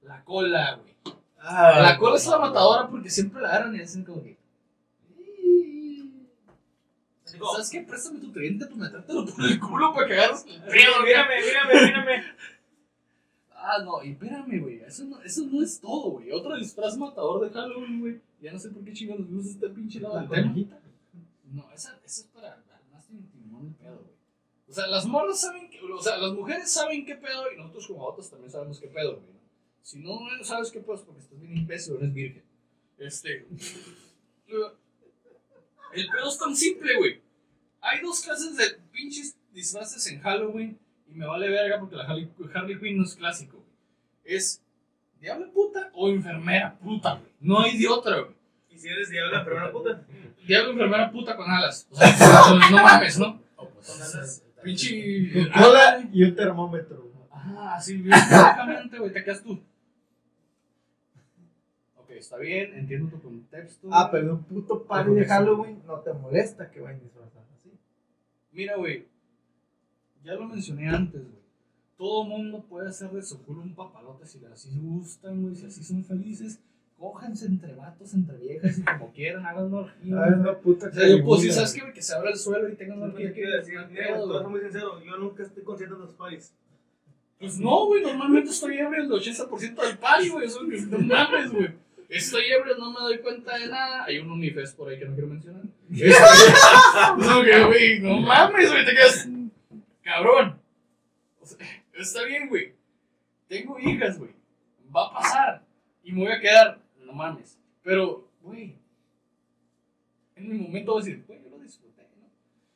La cola, güey. Ah, La cola es la matadora porque siempre la agarran y hacen como que. ¿Sabes qué? Préstame tu tridente para metértelo por el culo para que agarres el mírame, mírame, mírame. Ah, no, y espérame, güey. Eso no, eso no es todo, güey. Otro disfraz matador de Halloween, güey. Ya no sé por qué chingados gusta este pinche lado tema. conejita. No, esa, esa es para más de timón el pedo, güey. O sea, las morras saben que. O sea, las mujeres saben qué pedo y nosotros como adultos también sabemos qué pedo, güey. Si no no sabes qué pedo es porque estás bien imbécil o eres virgen. Este. El pedo es tan simple, güey. Hay dos clases de pinches disfraces en Halloween y me vale verga porque la Harley, Harley Quinn no es clásico, güey. Es diablo puta o enfermera puta, güey. No hay de otra, güey. Y si eres diablo, pero una puta. Diablo enfermera puta con alas. O sea, no mames, ¿no? Con alas. Pinche. Con cola y un termómetro. Ah, sí, bien, exactamente, güey, te quedas tú. Ok, está bien, entiendo tu contexto. Ah, pero un puto party de Halloween no te molesta que vayan disfrazados así. Mira, güey, ya lo mencioné antes, güey. Todo mundo puede hacer de su culo un papalote si así gustan, güey, si así son felices. Cójanse entre vatos, entre viejas y como quieran, hagan una orgía. Ah, es una puta O sea, yo decir, caligula. ¿sabes güey? Que se abra el suelo y tengan una No orgía. te quiero decir, muy sincero, yo nunca estoy consciente de los paris. Pues no, güey, normalmente estoy ebrio el 80% del party, güey, eso que no mames, güey. Estoy ebrio, no me doy cuenta de nada. Hay un unifest por ahí que no quiero mencionar. Este, no, que, güey, no mames, güey, te quedas cabrón. Está bien, güey. Tengo hijas, güey. Va a pasar. Y me voy a quedar, no mames. Pero, güey, en mi momento voy a decir, güey, yo lo disfruté, ¿no?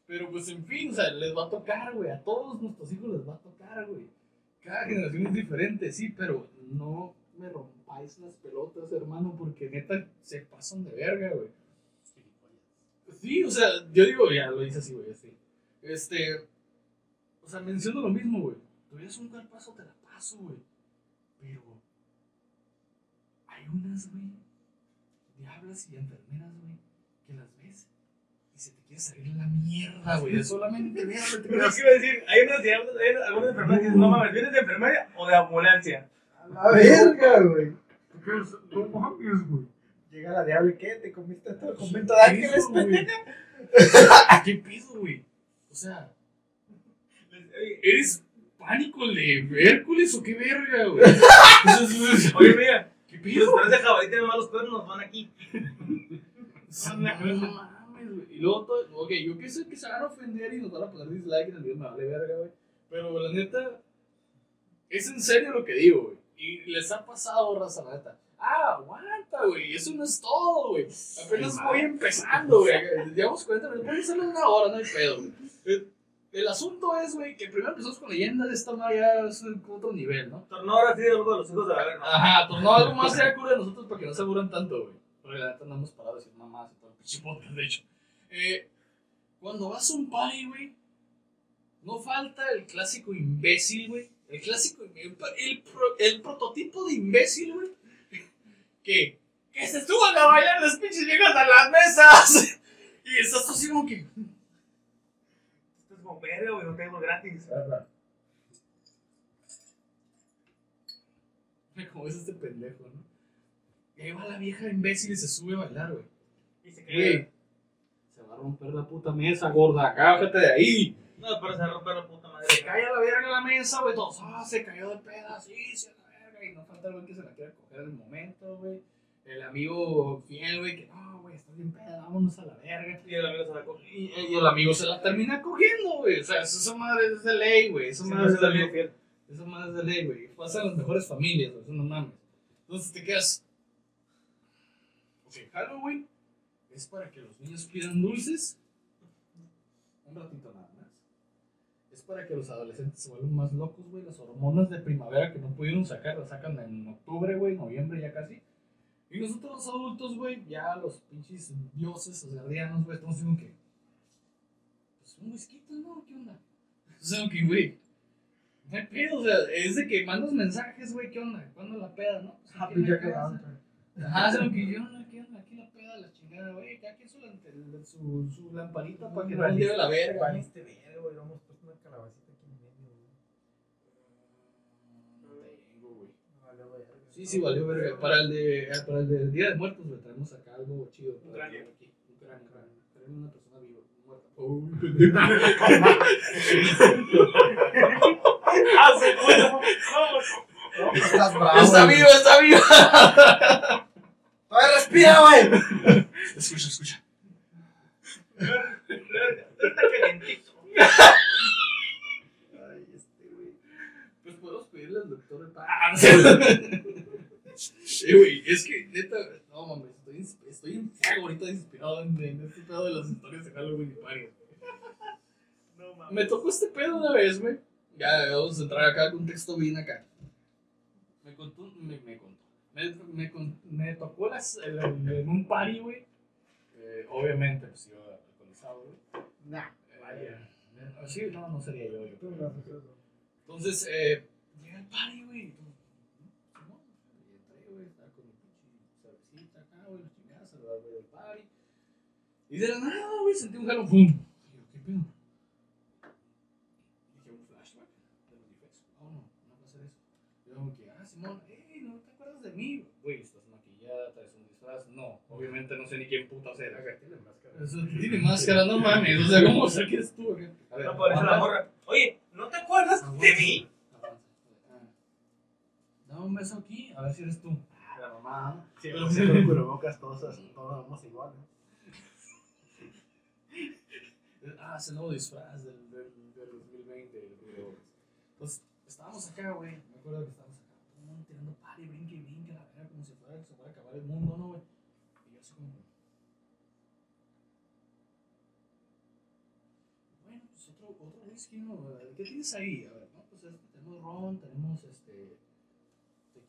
Pero pues en fin, o sea, les va a tocar, güey. A todos nuestros hijos les va a tocar, güey. Cada generación es diferente, sí, pero no me rompáis las pelotas, hermano, porque neta se pasan de verga, güey. Sí, o sea, yo digo, ya lo hice así, güey, así. Este, o sea, menciono lo mismo, güey. Tuvieras un cuerpazo, te la paso, güey. Pero hay unas, güey, diablas y enfermeras, güey, que las ves y se te quiere salir la mierda, güey. Solamente verlo te Pero es que iba a decir, hay unos diablos, hay algunas enfermeras que dicen, no mames, ¿vienes de enfermería o de ambulancia? A la verga, güey. No mames, güey. Llega la diablo y ¿qué? ¿Te comiste todo el convento de ángeles, güey? pendeja? ¿Qué pedo, güey? O sea, ¿eres pánico de Hércules o qué verga, güey? Oye, mira, ¿qué los pedo? perros de jabalí tienen malos cuernos, van aquí. No, mames, güey. Y luego todo, ok, yo que sé que se van a ofender y nos van a poner dislike en el video, me vale verga, güey. Pero la neta, es en serio lo que digo, güey. Y les ha pasado, raza, la neta. Ah, aguanta, güey. Eso no es todo, güey. Apenas voy empezando, güey. Llevamos 40 minutos. A hacerlo una hora, no hay pedo, güey. El, asunto es, güey, que primero empezamos con leyendas de esta madre ya es otro nivel, ¿no? Tornó ahora sí de algo de los hijos de la verga. Ajá, tornó algo más cura de nosotros para que no se aburran tanto, güey. Porque la neta no hemos parado de decir mamás y todo el pinche podcast, de hecho. Eh, cuando vas a un party, güey, no falta el clásico imbécil, güey. El clásico, el, el, pro- el prototipo de imbécil, güey. Que, que se suban a bailar las pinches viejas a las mesas. Y estás así como que, Esto es como verga, güey, no tengo gratis. como es este pendejo, ¿no? Y ahí va la vieja imbécil y se sube a bailar, güey. Y se Güey, cae. se va a romper la puta mesa, gorda. Cállate de ahí. No, pero se va a romper la puta madre. Se cae a la verga la mesa, güey. Todos, ah, se cayó de pedas, sí, se la verga. Y no falta el güey que se la quiera coger en el momento, güey. El amigo fiel, güey, que no, güey, estás bien peda, vámonos a la verga. Y el amigo se la coge. Y, y el amigo se la termina cogiendo, güey. O sea, eso, esa madre es de ley, güey. Esa madre es de ley. fiel. Esa madre es de ley, güey. Pasa en las mejores familias, güey. Eso no mames. Entonces te quedas. Ok, Halloween es para que los niños pidan dulces. Un ratito nada más. Es para que los adolescentes se vuelvan más locos, güey. Las hormonas de primavera que no pudieron sacar, las sacan en octubre, güey, noviembre ya casi. Y nosotros los adultos, güey, ya los pinches dioses, los guardianos, güey, estamos diciendo que. Pues un whisky, ¿no? ¿Qué onda? O sea, que, güey. No hay pedo, o sea, es de que mandas mensajes, güey, ¿qué onda? ¿Cuándo la peda, no? Pues, Happy Jack. Lantern. Ajá, sino que yo no, ¿qué onda? Aquí la peda, la chingada, güey. Ya que su, su, su lamparita para que no lleve la verga. verga, güey. Vamos puesto una calabacita Sí, sí, valió verga. Para el, de, para el del Día de Muertos, güey, traemos acá algo chido. Un para cráneo. aquí. Un cráneo, un cráneo. Traemos una persona viva, muerta. Oh, pendejo. ¡Ah, se! ¡Vamos! Estás bravo. ¡Está vivo, está vivo! ¡Todavía respira, güey! Escucha, escucha. Está calentito. Ay, este, güey. Pues podemos pedirle al doctor de Eh, güey, es que neta, no mames, estoy, estoy en fuego ahorita inspirado en, en este pedo de las historias de Halloween y Mario. No mames. Me tocó este pedo una vez, güey. Ya, vamos a entrar acá con texto bien acá. Me contó, me, me contó. Me, me, con- me tocó las, el- el- en un party, güey. Eh, obviamente, pues iba alcoholizado, güey. Nah. Eh, eh, sí, no, no sería yo. yo. Entonces, eh, llega el party, güey. y tú, ¿no? Y entré, güey, estaba con mi pinche cervecita acá, güey, güey del party. Y de la nada, güey, sentí un jalón, pum. Y yo, ¿qué pedo? Dije, un flashback de los defectos. Oh, no, no va a ser eso. Y yo, como que, ah, Simón, hey, ¿no te acuerdas de mí? Güey, estás maquillada, traes un disfraz. No, obviamente no sé ni quién puta ser. Tiene máscara. Eso tiene máscara, no mames. O sea, ¿cómo o sea, que eres tú? acá? A ver, No parece la morra. Oye, ¿no te acuerdas de mí? Dame un beso aquí, a ver si eres tú. La mamá, siempre se con cubrebocas, todos, todos vamos igual. ¿no? Ah, es el nuevo disfraz del, del, del 2020. el cubrebocas. Entonces, estábamos acá, güey. Me acuerdo que estábamos acá, todo el mundo tirando party, brinque, brinque, la verdad, como si fuera, se fuera a acabar el mundo, ¿no, güey? Y yo así como. Bueno, pues otro, otro whisky, ¿no? ¿Qué tienes ahí? A ver, ¿no? Pues este, tenemos ron, tenemos este.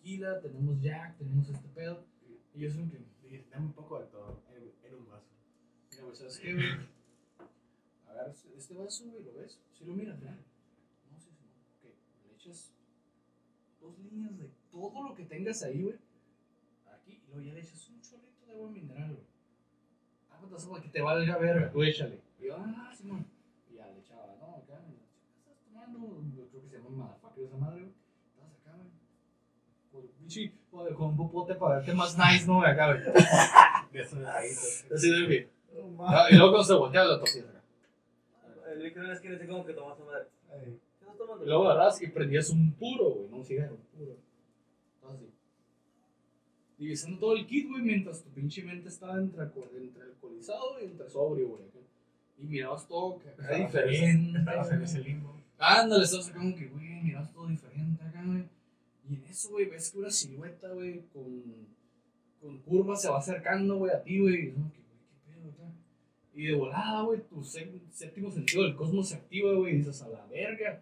Tequila, tenemos Jack, tenemos este pedo. Y yo un que. Dije, dame un poco de todo en, un vaso. Mira, güey, ¿sabes qué, güey? Agarras este vaso, güey, ¿lo ves? Si lo miras, ¿verdad? No, sí, sí, no. Ok, le echas dos líneas de todo lo que tengas ahí, güey. Aquí, y luego ya le echas un chorrito de agua mineral, güey. Agua de agua que te valga verga, tú échale. Y yo, ah, Simón. Y ya le echaba, ¿no? Acá, ¿qué estás tomando? Yo creo que se llama motherfucker esa madre, güey. Estás acá, güey. Con pinche, joder, con un popote para verte más nice, ¿no? Acá, güey. Así de, mames. y luego cuando se voltea la tosías acá. El líquido no es que sé cómo que tomaste madre. Ay, ¿Qué estás tomando? Y luego agarras y prendías un puro, güey, no un cigarro, un puro. Así. Divisando todo el kit, güey, mientras tu pinche mente estaba entre, entre alcoholizado y entre sobrio, güey. Y mirabas todo que acá diferente. Estabas en ese limbo. Ándale, estabas acá como que, güey, mirabas todo diferente acá, güey. Y en eso, güey, ves que una silueta, güey, con, con curvas se va acercando, güey, a ti, güey. Y qué pedo acá. Y de volada, güey, tu sé- séptimo sentido del cosmos se activa, güey, dices, a la verga.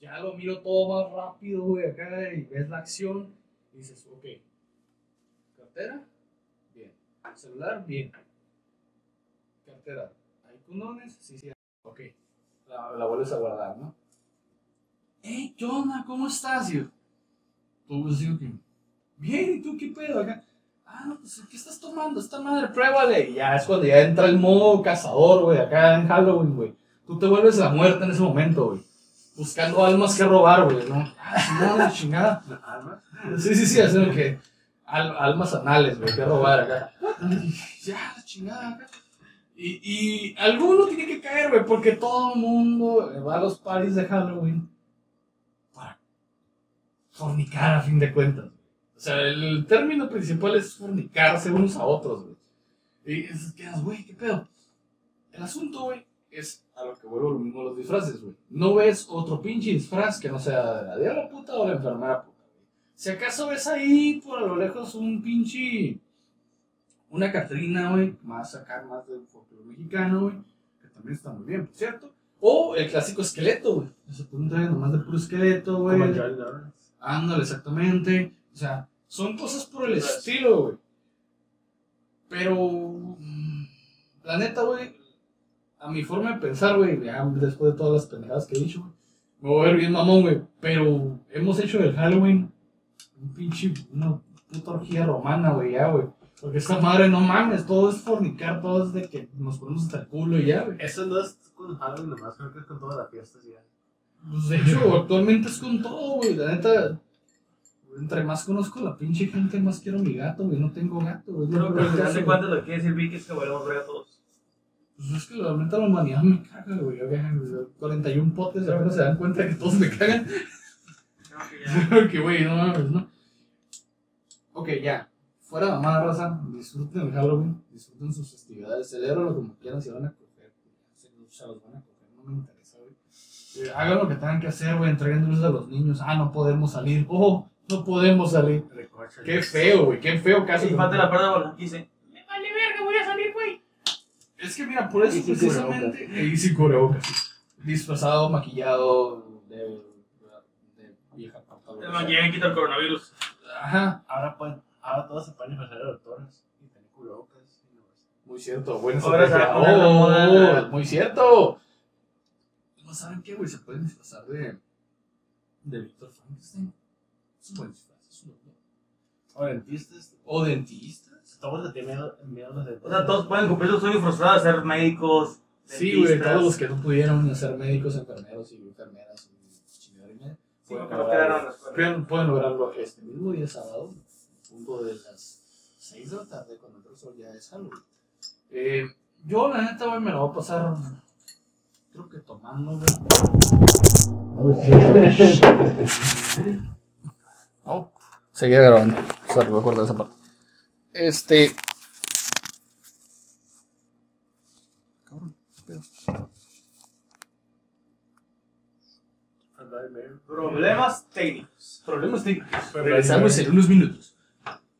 Ya lo miro todo más rápido, güey, acá, y ves la acción. Dices, ok. Cartera, bien. Celular, bien. Cartera, ¿hay condones? Sí, sí. Ok. La, vuelves a guardar, ¿no? Hey, ¿qué onda? ¿Cómo estás? Yo, tú, pues, digo que, bien, ¿y tú qué pedo acá? Ah, no, pues, ¿qué estás tomando? Esta madre, pruébale. Y ya es cuando ya entra el modo cazador, güey, acá en Halloween, güey. Tú te vuelves la muerte en ese momento, güey. Buscando almas que robar, güey, ¿no? Ah, chingada, chingada. Sí, sí, sí, haciendo que al- almas anales, güey, que robar acá. Ya, la chingada acá. Y, y alguno tiene que caer, güey, porque todo el mundo va a los parties de Halloween fornicar a fin de cuentas. O sea, el término principal es fornicarse unos a otros, güey. Y es- quedas, güey, ¿qué pedo? El asunto, güey, es a lo que vuelvo lo mismo los disfraces, güey. No ves otro pinche disfraz que no sea de la diabla puta o la enfermera puta, güey. Si acaso ves ahí por a lo lejos un pinche. Una Catrina, güey, más acá, más del folclore mexicano, güey, que también está muy bien, cierto. O el clásico esqueleto, güey. Se pone un traje nomás de puro esqueleto, güey. Ándale, exactamente. O sea, son cosas por el estilo, güey. Pero, mm, la neta, güey, a mi forma de pensar, güey, después de todas las pendejadas que he dicho, güey, me voy a ver bien mamón, güey. Pero hemos hecho del Halloween un pinche, una puta orgía romana, güey, ya, güey. Porque esta madre, no mames, todo es fornicar, todo es de que nos ponemos hasta el culo y ya, güey. Eso no es con Halloween nomás, creo que es con todas las fiestas ya. Pues de hecho, actualmente es con todo, güey. La neta, entre más conozco a la pinche gente, más quiero mi gato, güey. No tengo gato, güey. No, de güey. cuentas lo quiere decir Vicky es que volvemos a ver a todos. Pues es que la neta la humanidad me caga, güey. Ya vean, 41 potes apenas se dan cuenta que todos me cagan. Creo que güey, no mames, ¿no? Ok, ya. Fuera de mamada raza, disfruten el Halloween, disfruten sus festividades, celebrenlo como quieran, si van a coger, se, se los van a coger, no me interesa. Eh, hagan lo que tengan que hacer, güey, entreguen dulces a los niños. Ah, no podemos salir. Oh, no podemos salir. Qué feo, güey, qué feo caso. Y falta la porque dice, me vale verga, voy a salir, güey. Es que mira, por eso Y precisamente. Y sin cubrebocas. Disfrazado, maquillado, de, de vieja llega y quita el coronavirus. Ajá, Ahora, pueden, ahora todos se pueden disfrazar de doctores y tener cubrebocas. muy cierto, buena estrategia. Oh, muy cierto. ¿No saben qué, güey? Se pueden disfrazar de. de Víctor Frankenstein. Es un buen disfraz, es un doctor. O dentistas. O dentistas. Todos le tienen miedo, miedo a los dentistas. O sea, todos pueden cumplir su sueño frustrado de ser médicos. Sí, güey, dentistas. todos los que no pudieron ser médicos, enfermeros y enfermeras y chingadera Sí, pueden no. Pueden, pueden lograrlo este mismo día sábado, punto de las 6 de la tarde, cuando el sol ya es Halloween. Eh, yo, la neta, güey, me la voy a pasar, creo que tomando, güey. Oh, seguía grabando, sorry, voy a cortar esa parte. Este. Cabrón, pedo. Problemas técnicos. Problemas técnicos. Regresamos en unos minutos.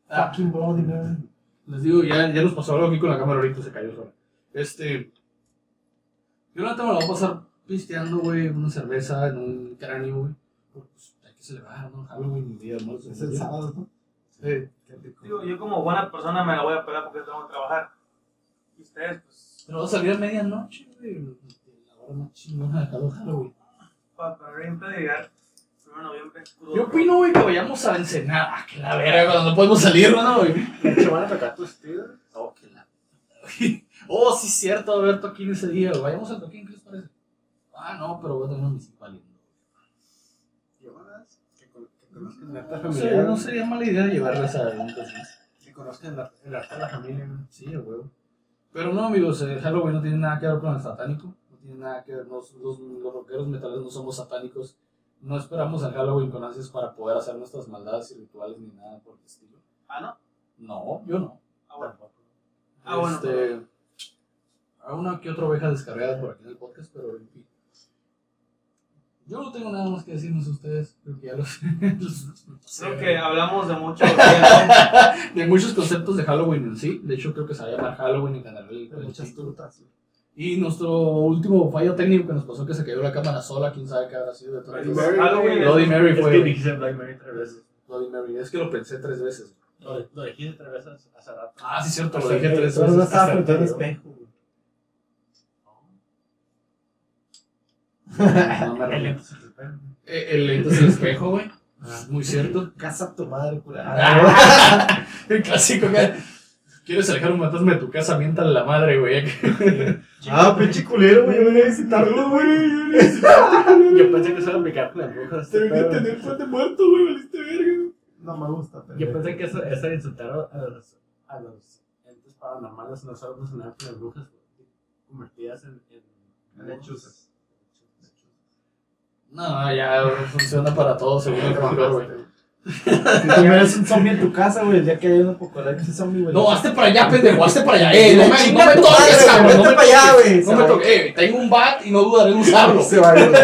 Ah, Fucking body, man. Les digo, ya, ya nos pasó algo aquí con la cámara ahorita, se cayó sola. Este. Yo la neta me la voy a pasar pisteando, güey, una cerveza en un cráneo, güey. Porque, Pues, hay que celebrar, ¿no? Halloween Día Muertos. Es el sábado, ¿no? Sí. Digo, yo como buena persona me la voy a pegar porque tengo que trabajar. Y ustedes, pues, Pero va a salir a medianoche, güey. La hora más chingona de cada Halloween. para, para llegar. 1 de noviembre. crudo. Yo opino, güey, que vayamos a Ensenada. Ah, que la verga, cuando no podemos salir, ¿no, güey? ¿Se van a tocar tus tíos? Oh, que la... oh, sí, cierto, a haber toquín ese día. Vayamos al toquín, ¿qué les parece? Ah, no, pero voy a tener una municipal. Llevarlas. Que, con- que conozcan el arte No, sé, familiar. no sería mala idea llevarlas a eventos más. Que conozcan el arte el arte de la familia. ¿no? Sí, a huevo. Pero no, amigos, el Halloween no tiene nada que ver con el satánico. No tiene nada que ver. Los, los, los rockeros metaleros no somos satánicos. No esperamos al Halloween con ansias para poder hacer nuestras maldades y rituales ni nada por el estilo. Ah, ¿no? No, yo no. Ah, bueno. Tampoco. Ah, bueno, Hay una que otra oveja descargada por aquí en el podcast, pero en fin. Yo no tengo nada más que decirnos a ustedes. Creo que ya los. Creo que hablamos de mucho de muchos conceptos de Halloween en sí. De hecho, creo que se va a llamar Halloween en general. el- De el muchas título. frutas. Y nuestro último fallo técnico que nos pasó que se cayó la cámara sola, quién sabe qué habrá sido de todo Bloody. Halloween. Bloody Mary Es fue. que dijiste Black Mary tres veces. Bloody Mary. Es que lo pensé tres veces. Lo, lo dijiste tres veces hace rato. Ah, sí, cierto, lo dije tres Solo no veces. estaba frente al espejo. güey. No me El lento pega. Eh, El es espejo, güey. Muy cierto. Casa tu madre, cura. Ah, el clásico que. ¿Quieres alejar un fantasma de tu casa? Miéntale la madre, güey. Ah, pinche culero, güey. Yo venía a visitarlo, güey. Yo pensé que eso era mi con las brujas. Tengo que tener de muerto, güey. Valiste verga. No me gusta, pero. Yo pensé que eso, eso era insultar a los, a los entes paranormales, no solo nos sonaban con las brujas convertidas en, en, En lechuzas. No, ya funciona para todo según el folclore, güey. Si tuvieras un zombie en tu casa, güey, el día que haya un apocalipsis zombie, güey. No, hazte para allá, pendejo, hazte para allá. Eh, no me, no me toques, cabrón. No me para allá, toques. güey. No me toques. Eh, tengo un bat y no dudaré en usarlo. Se va a ir, güey.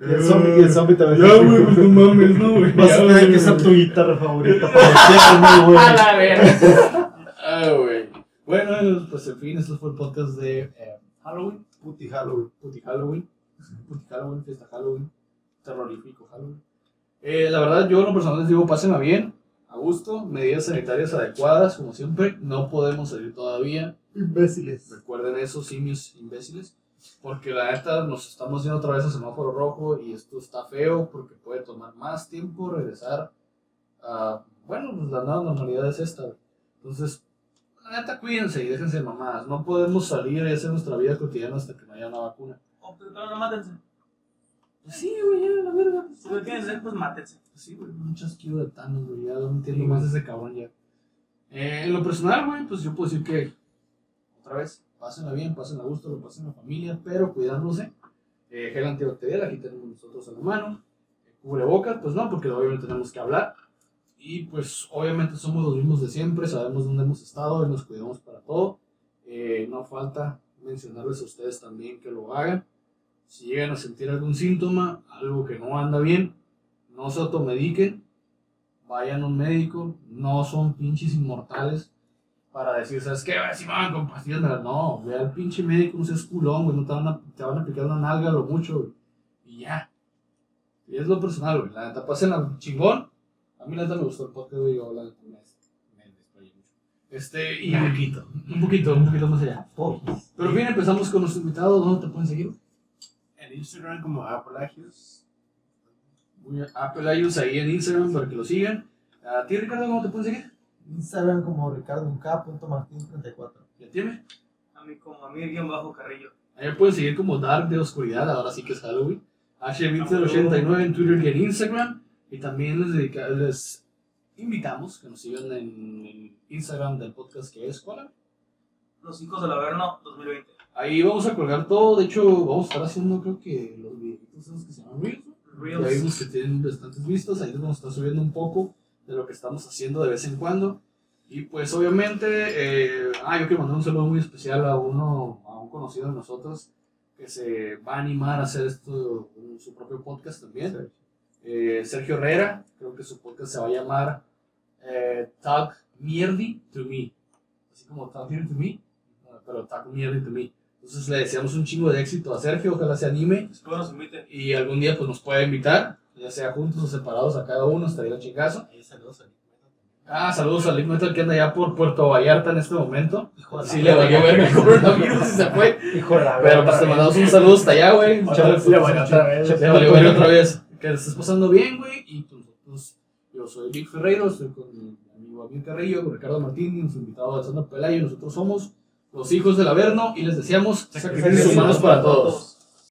Y el zombie, y el zombie también. Ya, güey, pues no mames, no, güey. Vas a tener que ser tu guitarra favorita para decirme, güey. A la verga. Ah, güey. Bueno, pues en fin, esto fue el podcast de eh, Halloween. Puti Halloween. Puti Halloween. Puti Halloween, fiesta Halloween. Terrorífico Halloween. Eh, la verdad, yo en lo personal les digo, pásenla bien, a gusto, medidas sanitarias adecuadas, como siempre. No podemos salir todavía. Imbéciles. Recuerden eso, simios imbéciles. Porque la neta nos estamos yendo otra vez a semáforo rojo y esto está feo porque puede tomar más tiempo regresar a. Bueno, pues la nueva normalidad es esta. Entonces, la neta, cuídense y déjense mamadas. No podemos salir y hacer nuestra vida cotidiana hasta que no haya una vacuna. No, mátense. Pues sí, güey, ya, la verga. Si lo quieren hacer, pues mátense. Pues sí, güey, un chasquido de Thanos, güey. Ya no entiendo más de ese cabrón ya. Eh, en lo personal, güey, pues yo puedo decir que, otra vez, pásenla bien, pásenla a gusto, lo pasen en la familia, pero cuidándose. Eh, gel antibacterial, aquí tenemos nosotros a la mano. Eh, cubrebocas, pues no, porque obviamente tenemos que hablar. Y pues obviamente somos los mismos de siempre, sabemos dónde hemos estado y nos cuidamos para todo. Eh, no falta mencionarles a ustedes también que lo hagan. Si llegan a sentir algún síntoma, algo que no anda bien, no se automediquen, vayan a un médico, no son pinches inmortales para decir, ¿sabes qué? Si van con pastillas, me las-". no, ve al pinche médico, no seas culón, güey, no te van a, te van a aplicar una nalga lo mucho, güey, y ya. Y es lo personal, güey, la neta, pasen a chingón. A mí la neta me gustó el podcast, güey, yo la. Este, y un poquito, un poquito, un poquito más allá. Pero bien, empezamos con nuestro invitado, ¿dónde te pueden seguir? En Instagram como Apalagios. Muy bien. Apple iOS ahí en Instagram para que lo sigan. A ti, Ricardo, ¿cómo te pueden seguir? Instagram como ricardo1k.martin34. ¿Y a ti, me? A mí, como a mí, guion bajo Carrillo. Ahí me pueden seguir como Dark de Oscuridad, ahora sí que es Halloween. HMitzer89 en Twitter y en Instagram. Y también les, dedica- les invitamos que nos sigan en el Instagram del podcast que es ¿cuál? Los hijos del Averno 2020. Ahí vamos a colgar todo. De hecho, vamos a estar haciendo, creo que los videitos esos que se llaman Reels. Reels. vimos que tienen bastantes vistas. Ahí les vamos a estar subiendo un poco de lo que estamos haciendo de vez en cuando. Y pues obviamente, eh, ah, yo quiero mandar un saludo muy especial a uno, a un conocido de nosotros que se va a animar a hacer esto, su propio podcast también. Eh, Sergio Herrera, creo que su podcast se va a llamar eh, Talk Mierdi to Me. Así como Talk Mierdi to Me, pero Talk Mierdi to Me. Entonces le deseamos un chingo de éxito a Sergio, ojalá se anime Espero nos inviten. y algún día pues nos pueda invitar, ya sea juntos o separados a cada uno, estaría chingazo. Ahí saludos a. Ah, saludos a Lick Metal que anda allá por Puerto Vallarta en este momento. Hijo de la Sí, le valió ver el coronavirus y se fue. Hijo de la Pero pues te mandamos un saludo hasta allá, güey. Vez, le valió otra vez. Le valió ver otra vez. Que te estés pasando bien, güey. Y pues nosotros, yo soy Vic Ferreiro, estoy con mi amigo Abel Carrillo, con Ricardo Martín, nuestro invitado Alessandro Pelayo. Nosotros somos los hijos del Averno y les deseamos sacrificios humanos para todos.